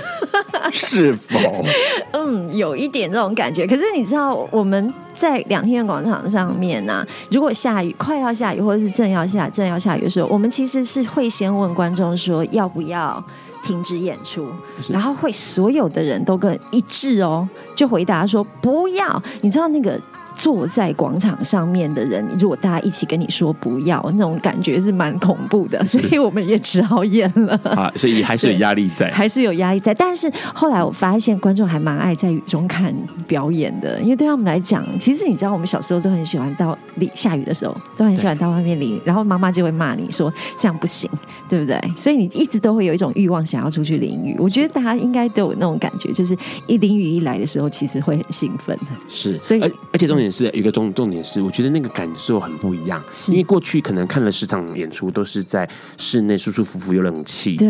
是否？嗯，有一点这种感觉。可是你知道我们。在两厅院广场上面呢、啊，如果下雨，快要下雨，或者是正要下正要下雨的时候，我们其实是会先问观众说要不要停止演出，然后会所有的人都跟一致哦，就回答说不要。你知道那个坐在广场上面的人，如果大家一起跟你说不要，那种感觉是蛮恐怖的，所以我们也只好演了。啊，所以还是有压力在，还是有压力在。但是后来我发现观众还蛮爱在雨中看表演的，因为对他们来讲，其实你知道，我们小时候都很喜欢到淋下雨的时候，都很喜欢到外面淋，然后妈妈就会骂你说这样不行，对不对？所以你一直都会有一种欲望想要出去淋雨。我觉得大家应该都有那种感觉，就是一淋雨一来的时候，其实会很兴奋。是，所以而而且重点是一个重重点是，我觉得那个感受很不一样，因为过去可能看了十场演出都是在室内舒舒服服有冷气，对。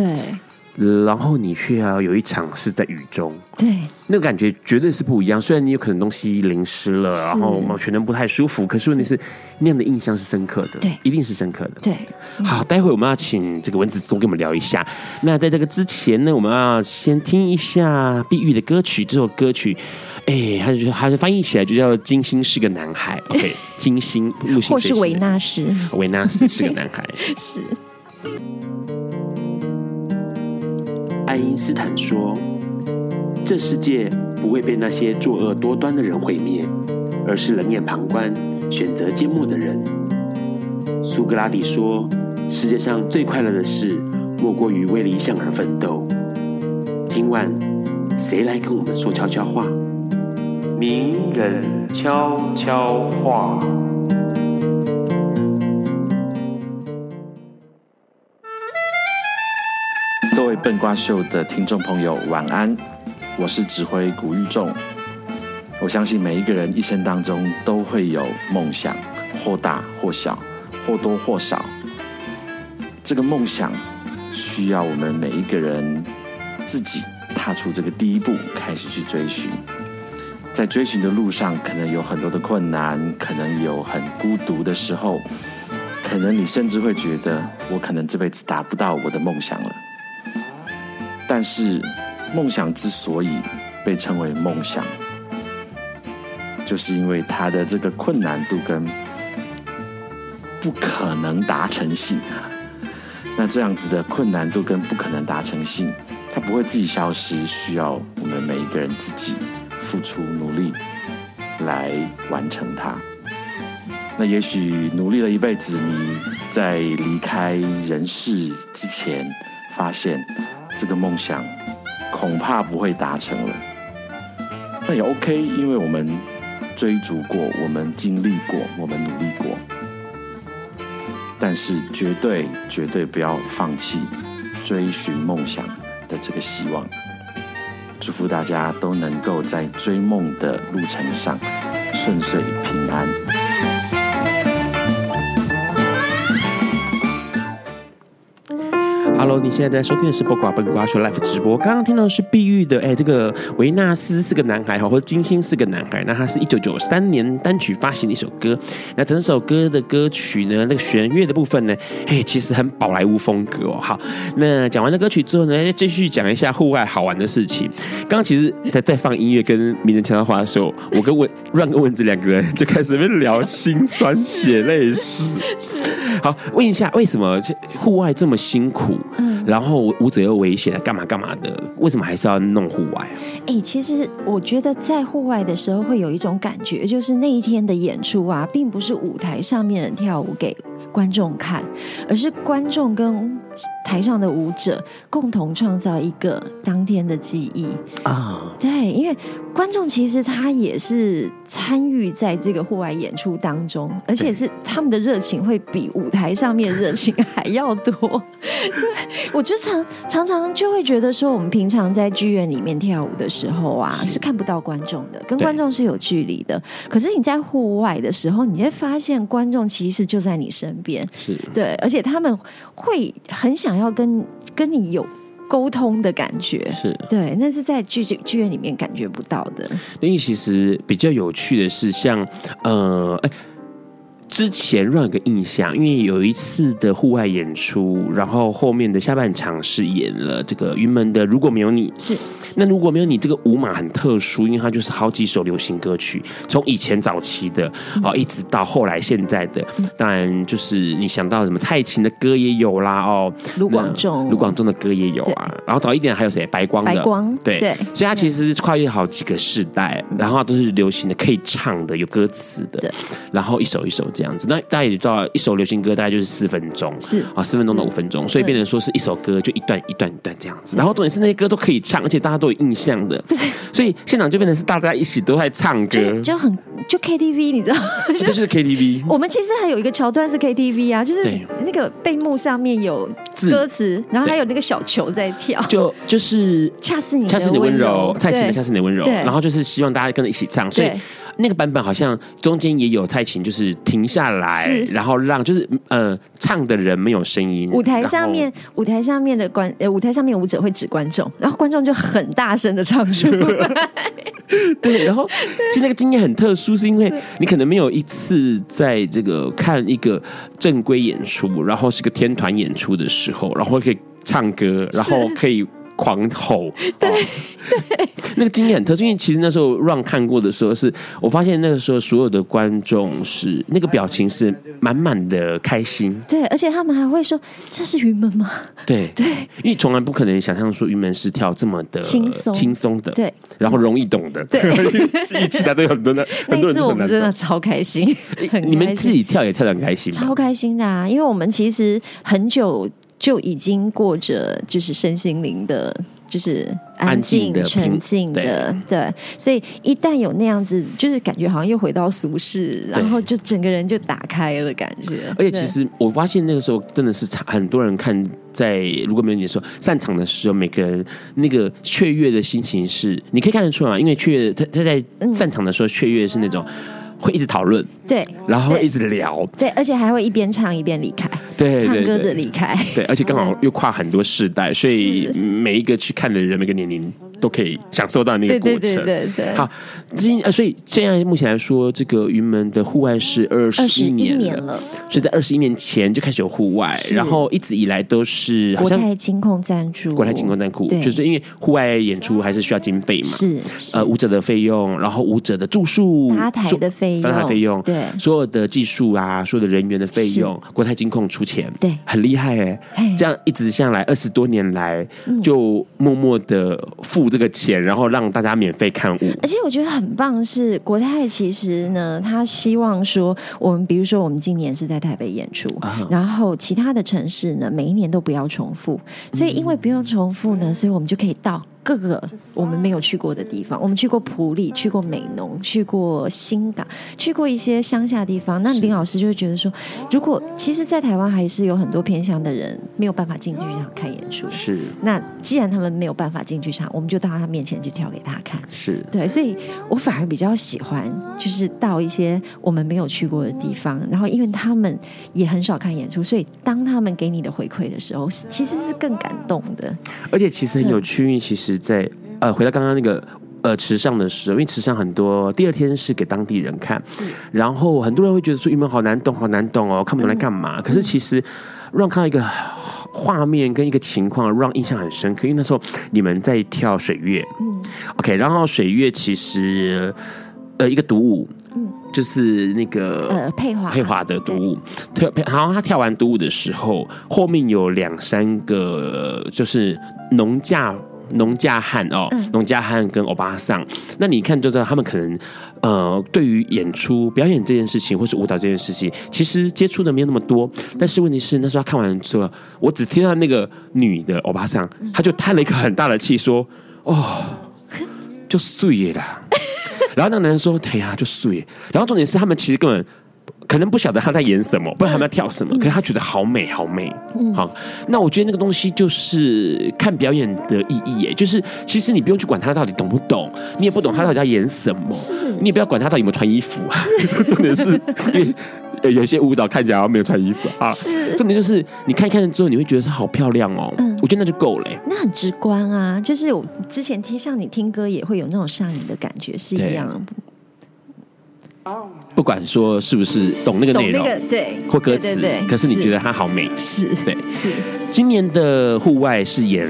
然后你却要有一场是在雨中，对，那个感觉绝对是不一样。虽然你有可能东西淋湿了，然后全身不太舒服，可是问题是那样的印象是深刻的，对，一定是深刻的。对，好，待会我们要请这个文子多跟我们聊一下。那在这个之前呢，我们要先听一下碧玉的歌曲。这首歌曲，哎，他就他就翻译起来就叫《金星是个男孩》。OK，金星，或是维纳斯，维纳斯是个男孩，是。爱因斯坦说：“这世界不会被那些作恶多端的人毁灭，而是冷眼旁观、选择缄默的人。”苏格拉底说：“世界上最快乐的事，莫过于为理想而奋斗。”今晚，谁来跟我们说悄悄话？名人悄悄话。各位笨瓜秀的听众朋友，晚安！我是指挥古玉仲。我相信每一个人一生当中都会有梦想，或大或小，或多或少。这个梦想需要我们每一个人自己踏出这个第一步，开始去追寻。在追寻的路上，可能有很多的困难，可能有很孤独的时候，可能你甚至会觉得，我可能这辈子达不到我的梦想了。但是，梦想之所以被称为梦想，就是因为它的这个困难度跟不可能达成性。那这样子的困难度跟不可能达成性，它不会自己消失，需要我们每一个人自己付出努力来完成它。那也许努力了一辈子，你在离开人世之前，发现。这个梦想恐怕不会达成了，那也 OK，因为我们追逐过，我们经历过，我们努力过，但是绝对绝对不要放弃追寻梦想的这个希望。祝福大家都能够在追梦的路程上顺遂平安。Hello，你现在在收听的是《八卦笨瓜秀》Live 直播。刚刚听到的是碧玉的，哎，这个维纳斯是个男孩哈，或者金星是个男孩。那他是一九九三年单曲发行的一首歌。那整首歌的歌曲呢，那个弦乐的部分呢，哎，其实很宝莱坞风格哦。好，那讲完了歌曲之后呢，继续讲一下户外好玩的事情。刚刚其实在在放音乐跟名人悄悄话的时候，我跟文让跟文子两个人就开始在聊心酸血泪史。好，问一下，为什么户外这么辛苦？嗯，然后舞者又危险，干嘛干嘛的？为什么还是要弄户外啊？哎、欸，其实我觉得在户外的时候会有一种感觉，就是那一天的演出啊，并不是舞台上面人跳舞给观众看，而是观众跟台上的舞者共同创造一个当天的记忆啊。Oh. 对，因为观众其实他也是参与在这个户外演出当中，而且是他们的热情会比舞台上面热情还要多。对，我就常常常就会觉得说，我们平常在剧院里面跳舞的时候啊，是，是看不到观众的，跟观众是有距离的。可是你在户外的时候，你会发现观众其实就在你身边，是对，而且他们会很想要跟跟你有沟通的感觉，是对，那是在剧剧院里面感觉不到的。因为其实比较有趣的是像，像呃，哎。之前让有个印象，因为有一次的户外演出，然后后面的下半场是演了这个云门的《如果没有你》。是。那如果没有你，这个舞码很特殊，因为它就是好几首流行歌曲，从以前早期的啊、嗯，一直到后来现在的，当然就是你想到什么蔡琴的歌也有啦，哦，卢广仲，卢广仲的歌也有啊，然后早一点还有谁？白光的，白光，对。对，所以它其实跨越好几个世代，然后都是流行的，可以唱的，有歌词的，对，然后一首一首这样子。那大家也知道，一首流行歌大概就是四分钟，是。啊，四分钟到五分钟，所以变成说是一首歌就一段一段一段这样子。然后重点是那些歌都可以唱，而且大家。都有印象的，对，所以现场就变成是大家一起都在唱歌，就，就很就 KTV，你知道，就，就是 KTV。我们其实还有一个桥段是 KTV 啊，就是那个背幕上面有歌词，然后还有那个小球在跳，就就是恰似你恰似你的温柔，蔡琴的恰似你的温柔，然后就是希望大家跟着一起唱，所以。那个版本好像中间也有蔡琴，就是停下来，然后让就是呃唱的人没有声音。舞台上面，舞台上面的观呃舞台上面舞者会指观众，然后观众就很大声的唱出来。对，然后其实那个经验很特殊，是因为你可能没有一次在这个看一个正规演出，然后是个天团演出的时候，然后可以唱歌，然后可以。狂吼，对、哦、对，那个经验很特殊，因为其实那时候让看过的时候是，是我发现那个时候所有的观众是那个表情是满满的开心，对，而且他们还会说这是云门吗？对对，因为从来不可能想象说云门是跳这么的轻松。轻松的，对，然后容易懂的，对，其他 都有很多的，很多人那次我们真的超开心，很开心，你们自己跳也跳得很开心，超开心的啊，因为我们其实很久。就已经过着就是身心灵的，就是安静沉静的，对，所以一旦有那样子，就是感觉好像又回到俗世，然后就整个人就打开了感觉。而且其实我发现那个时候真的是很多人看在如果没有你说散场的时候，每个人那个雀跃的心情是你可以看得出来，因为雀跃他他在散场的时候雀跃是那种。会一直讨论，对，然后会一直聊，对，而且还会一边唱一边离开，对，唱歌着离开，对，而且刚好又跨很多世代，所以每一个去看的人，每个年龄。都可以享受到那个过程，对对对。对对。好，今呃，所以现在目前来说，这个云门的户外是二十一年了，所以在二十一年前就开始有户外，然后一直以来都是好像国泰金控赞助，国泰金控赞助，就是因为户外演出还是需要经费嘛，是，是。呃舞者的费用，然后舞者的住宿、搭台的费用、搭台费用，对，所有的技术啊，所有的人员的费用，国泰金控出钱，对，很厉害哎、欸，这样一直下来二十多年来，就默默的付。这个钱，然后让大家免费看舞，而且我觉得很棒是国泰其实呢，他希望说我们，比如说我们今年是在台北演出，啊、然后其他的城市呢，每一年都不要重复，所以因为不用重复呢，所以我们就可以到。各个我们没有去过的地方，我们去过普里，去过美浓，去过新港，去过一些乡下地方。那林老师就会觉得说，如果其实，在台湾还是有很多偏乡的人没有办法进剧场看演出。是。那既然他们没有办法进剧场，我们就到他面前去跳给他看。是。对，所以我反而比较喜欢，就是到一些我们没有去过的地方，然后因为他们也很少看演出，所以当他们给你的回馈的时候，其实是更感动的。而且其实很有趣，因为其实。在呃，回到刚刚那个呃池上的时候，因为池上很多第二天是给当地人看，然后很多人会觉得说云门好难懂，好难懂哦，看不懂来干嘛？嗯、可是其实让看到一个画面跟一个情况，让印象很深刻。因为那时候你们在跳水月，嗯，OK，然后水月其实呃一个独舞，嗯，就是那个呃佩华佩华的独舞，跳佩，然后他跳完独舞的时候，后面有两三个就是农家。农家汉哦，农家汉跟欧巴桑，那你看就知道他们可能呃，对于演出表演这件事情，或是舞蹈这件事情，其实接触的没有那么多。但是问题是，那时候他看完之后，我只听到那个女的欧巴桑，他就叹了一个很大的气，说：“哦，就碎了。”然后那个男人说：“对呀、啊，就碎。”然后重点是，他们其实根本。可能不晓得他在演什么，不知道他们要跳什么，可是他觉得好美，好美。嗯，好，那我觉得那个东西就是看表演的意义耶，就是其实你不用去管他到底懂不懂，你也不懂他到底在演什么，你也不要管他到底有没有穿衣服。重点是因为有些舞蹈看起来没有穿衣服啊。是，重点就是你看一看之后，你会觉得是好漂亮哦。嗯，我觉得那就够了。那很直观啊，就是我之前听像你听歌也会有那种上瘾的感觉是一样。不管说是不是懂那个内容，那个、对，或歌词，对对对，可是你觉得它好美，是，对，是。今年的户外是演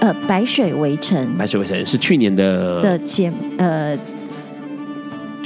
呃《白水围城》，《白水围城》是去年的的节呃。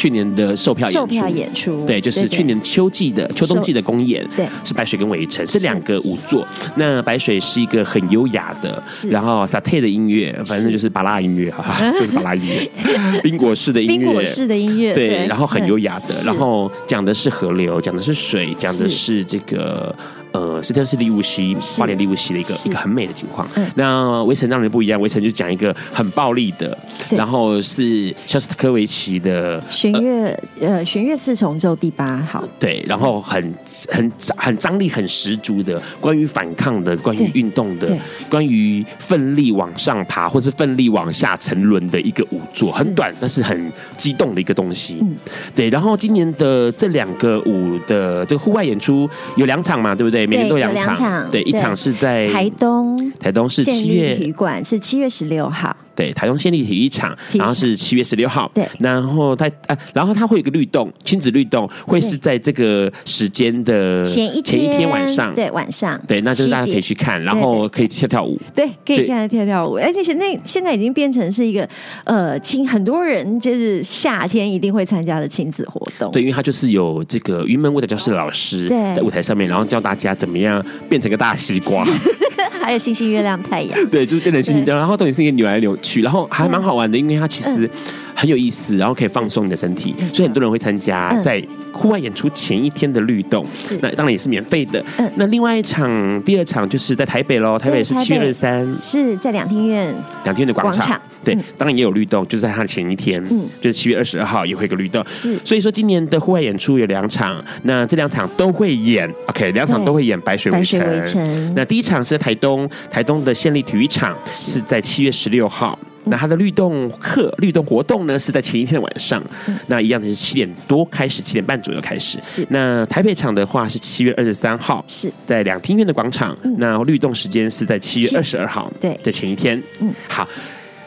去年的售票售票演出，对，就是去年秋季的秋冬季的公演，对，是白水跟围城，是。两个舞作。那白水是一个很优雅的，然后萨泰的音乐，反正就是巴拉音乐，哈哈，就是巴拉音乐，冰果式的音乐，宾果式的音乐，对，然后很优雅的，然后讲的是河流，讲的是水，讲的是这个。呃，实际上是立雾溪，花莲立雾溪的一个一个很美的情况。嗯、那围城当然不一样，围城就讲一个很暴力的，然后是肖斯塔科维奇的弦乐，呃，弦乐四重奏第八号。对，然后很很很张力很十足的，关于反抗的，关于运动的，关于奋力往上爬或是奋力往下沉沦的一个舞作，很短但是很激动的一个东西。嗯，对。然后今年的这两个舞的这个户外演出有两场嘛，对不对？每年都有两场，对，一场是在台东，台东是七月。体育馆，是七月十六号。对，台中县立体育场，然后是七月十六号。对，然后它啊，然后它会有一个律动，亲子律动，会是在这个时间的前一前一天晚上，对，晚上，对，那就是大家可以去看，然后可以跳跳舞，对，可以看他跳跳舞，而且现在现在已经变成是一个呃亲，很多人就是夏天一定会参加的亲子活动。对，因为他就是有这个云门舞蹈教室的老师在舞台上面，然后教大家怎么样变成个大西瓜，还有星星、月亮、太阳，对，就是变成星星，然后重点是一个扭来扭去，然后还蛮好。好玩的，因为它其实很有意思，然后可以放松你的身体，所以很多人会参加在户外演出前一天的律动。是，那当然也是免费的。嗯，那另外一场，第二场就是在台北喽，台北是七月二十三，是在两厅院，两厅院的广场。对，当然也有律动，就是在它的前一天，嗯，就是七月二十二号也会有个律动。是，所以说今年的户外演出有两场，那这两场都会演，OK，两场都会演白水围城。那第一场是在台东，台东的县立体育场是在七月十六号。那它的律动课、律动活动呢，是在前一天的晚上。嗯、那一样的是七点多开始，七点半左右开始。是。那台北场的话是七月二十三号，是在两厅院的广场。嗯、那律动时间是在七月二十二号，对的前一天。嗯，好。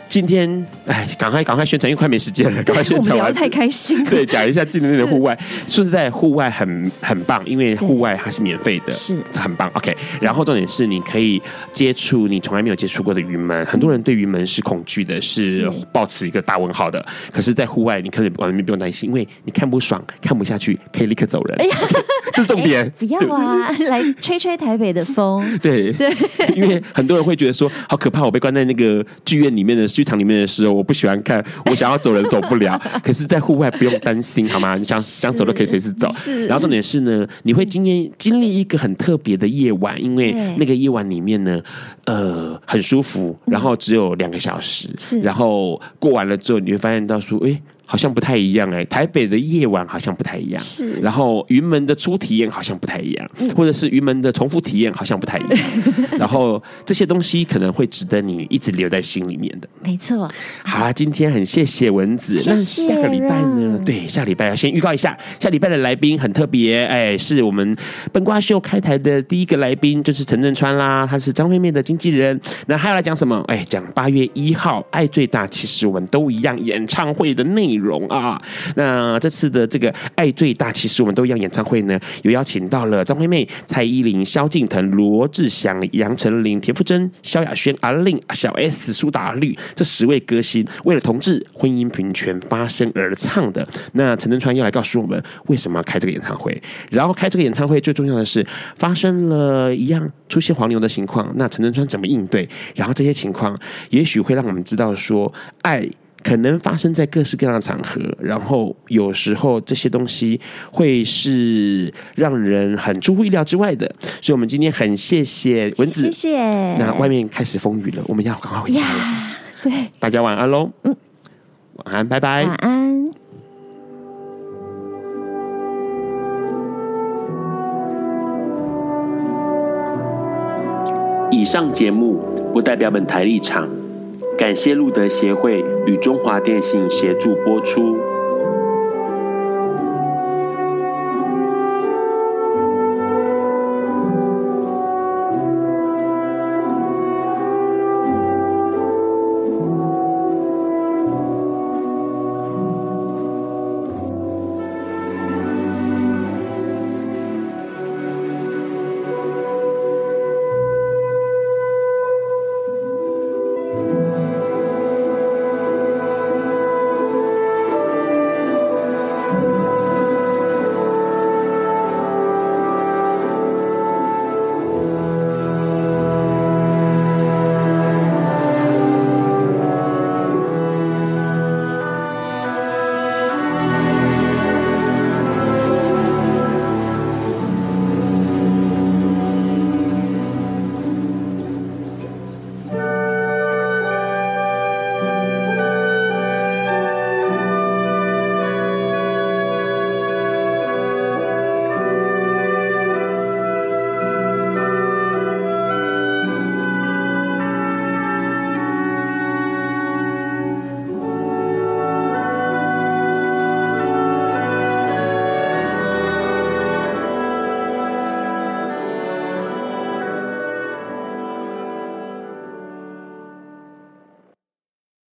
今天哎，赶快赶快宣传，因为快没时间了，赶快宣传完。太开心。对，讲一下今天的户外。说实在，户外很很棒，因为户外它是免费的，是很棒。OK，然后重点是你可以接触你从来没有接触过的云门。很多人对云门是恐惧的，是抱持一个大问号的。可是，在户外你可能完全不用担心，因为你看不爽、看不下去，可以立刻走人。哎呀，这是重点。不要啊，来吹吹台北的风。对对，因为很多人会觉得说，好可怕，我被关在那个剧院里面的。剧场里面的时候，我不喜欢看，我想要走人走不了。可是，在户外不用担心，好吗？你想想走都可以随时走。是。然后重点是呢，你会今天经历一个很特别的夜晚，因为那个夜晚里面呢，呃，很舒服，然后只有两个小时。是。然后过完了之后，你会发现到说，哎。好像不太一样哎、欸，台北的夜晚好像不太一样，是。然后云门的初体验好像不太一样，嗯、或者是云门的重复体验好像不太一样。然后这些东西可能会值得你一直留在心里面的。没错。好啦，今天很谢谢蚊子。那下个礼拜呢？对，下礼拜要先预告一下，下礼拜的来宾很特别，哎，是我们本瓜秀开台的第一个来宾，就是陈镇川啦，他是张惠妹的经纪人。那还要来讲什么？哎，讲八月一号爱最大，其实我们都一样演唱会的内容。容啊，那这次的这个爱最大，其实我们都一样。演唱会呢，有邀请到了张惠妹、蔡依林、萧敬腾、罗志祥、杨丞琳、田馥甄、萧亚轩、阿令、小 S、苏打绿这十位歌星，为了同志婚姻平权发声而唱的。那陈镇川要来告诉我们为什么要开这个演唱会，然后开这个演唱会最重要的是发生了一样出现黄牛的情况，那陈镇川怎么应对？然后这些情况也许会让我们知道说爱。可能发生在各式各样的场合，然后有时候这些东西会是让人很出乎意料之外的。所以，我们今天很谢谢蚊子，谢谢。那外面开始风雨了，我们要赶快回家了。对，大家晚安喽。嗯，晚安，拜拜。晚安。以上节目不代表本台立场。感谢路德协会与中华电信协助播出。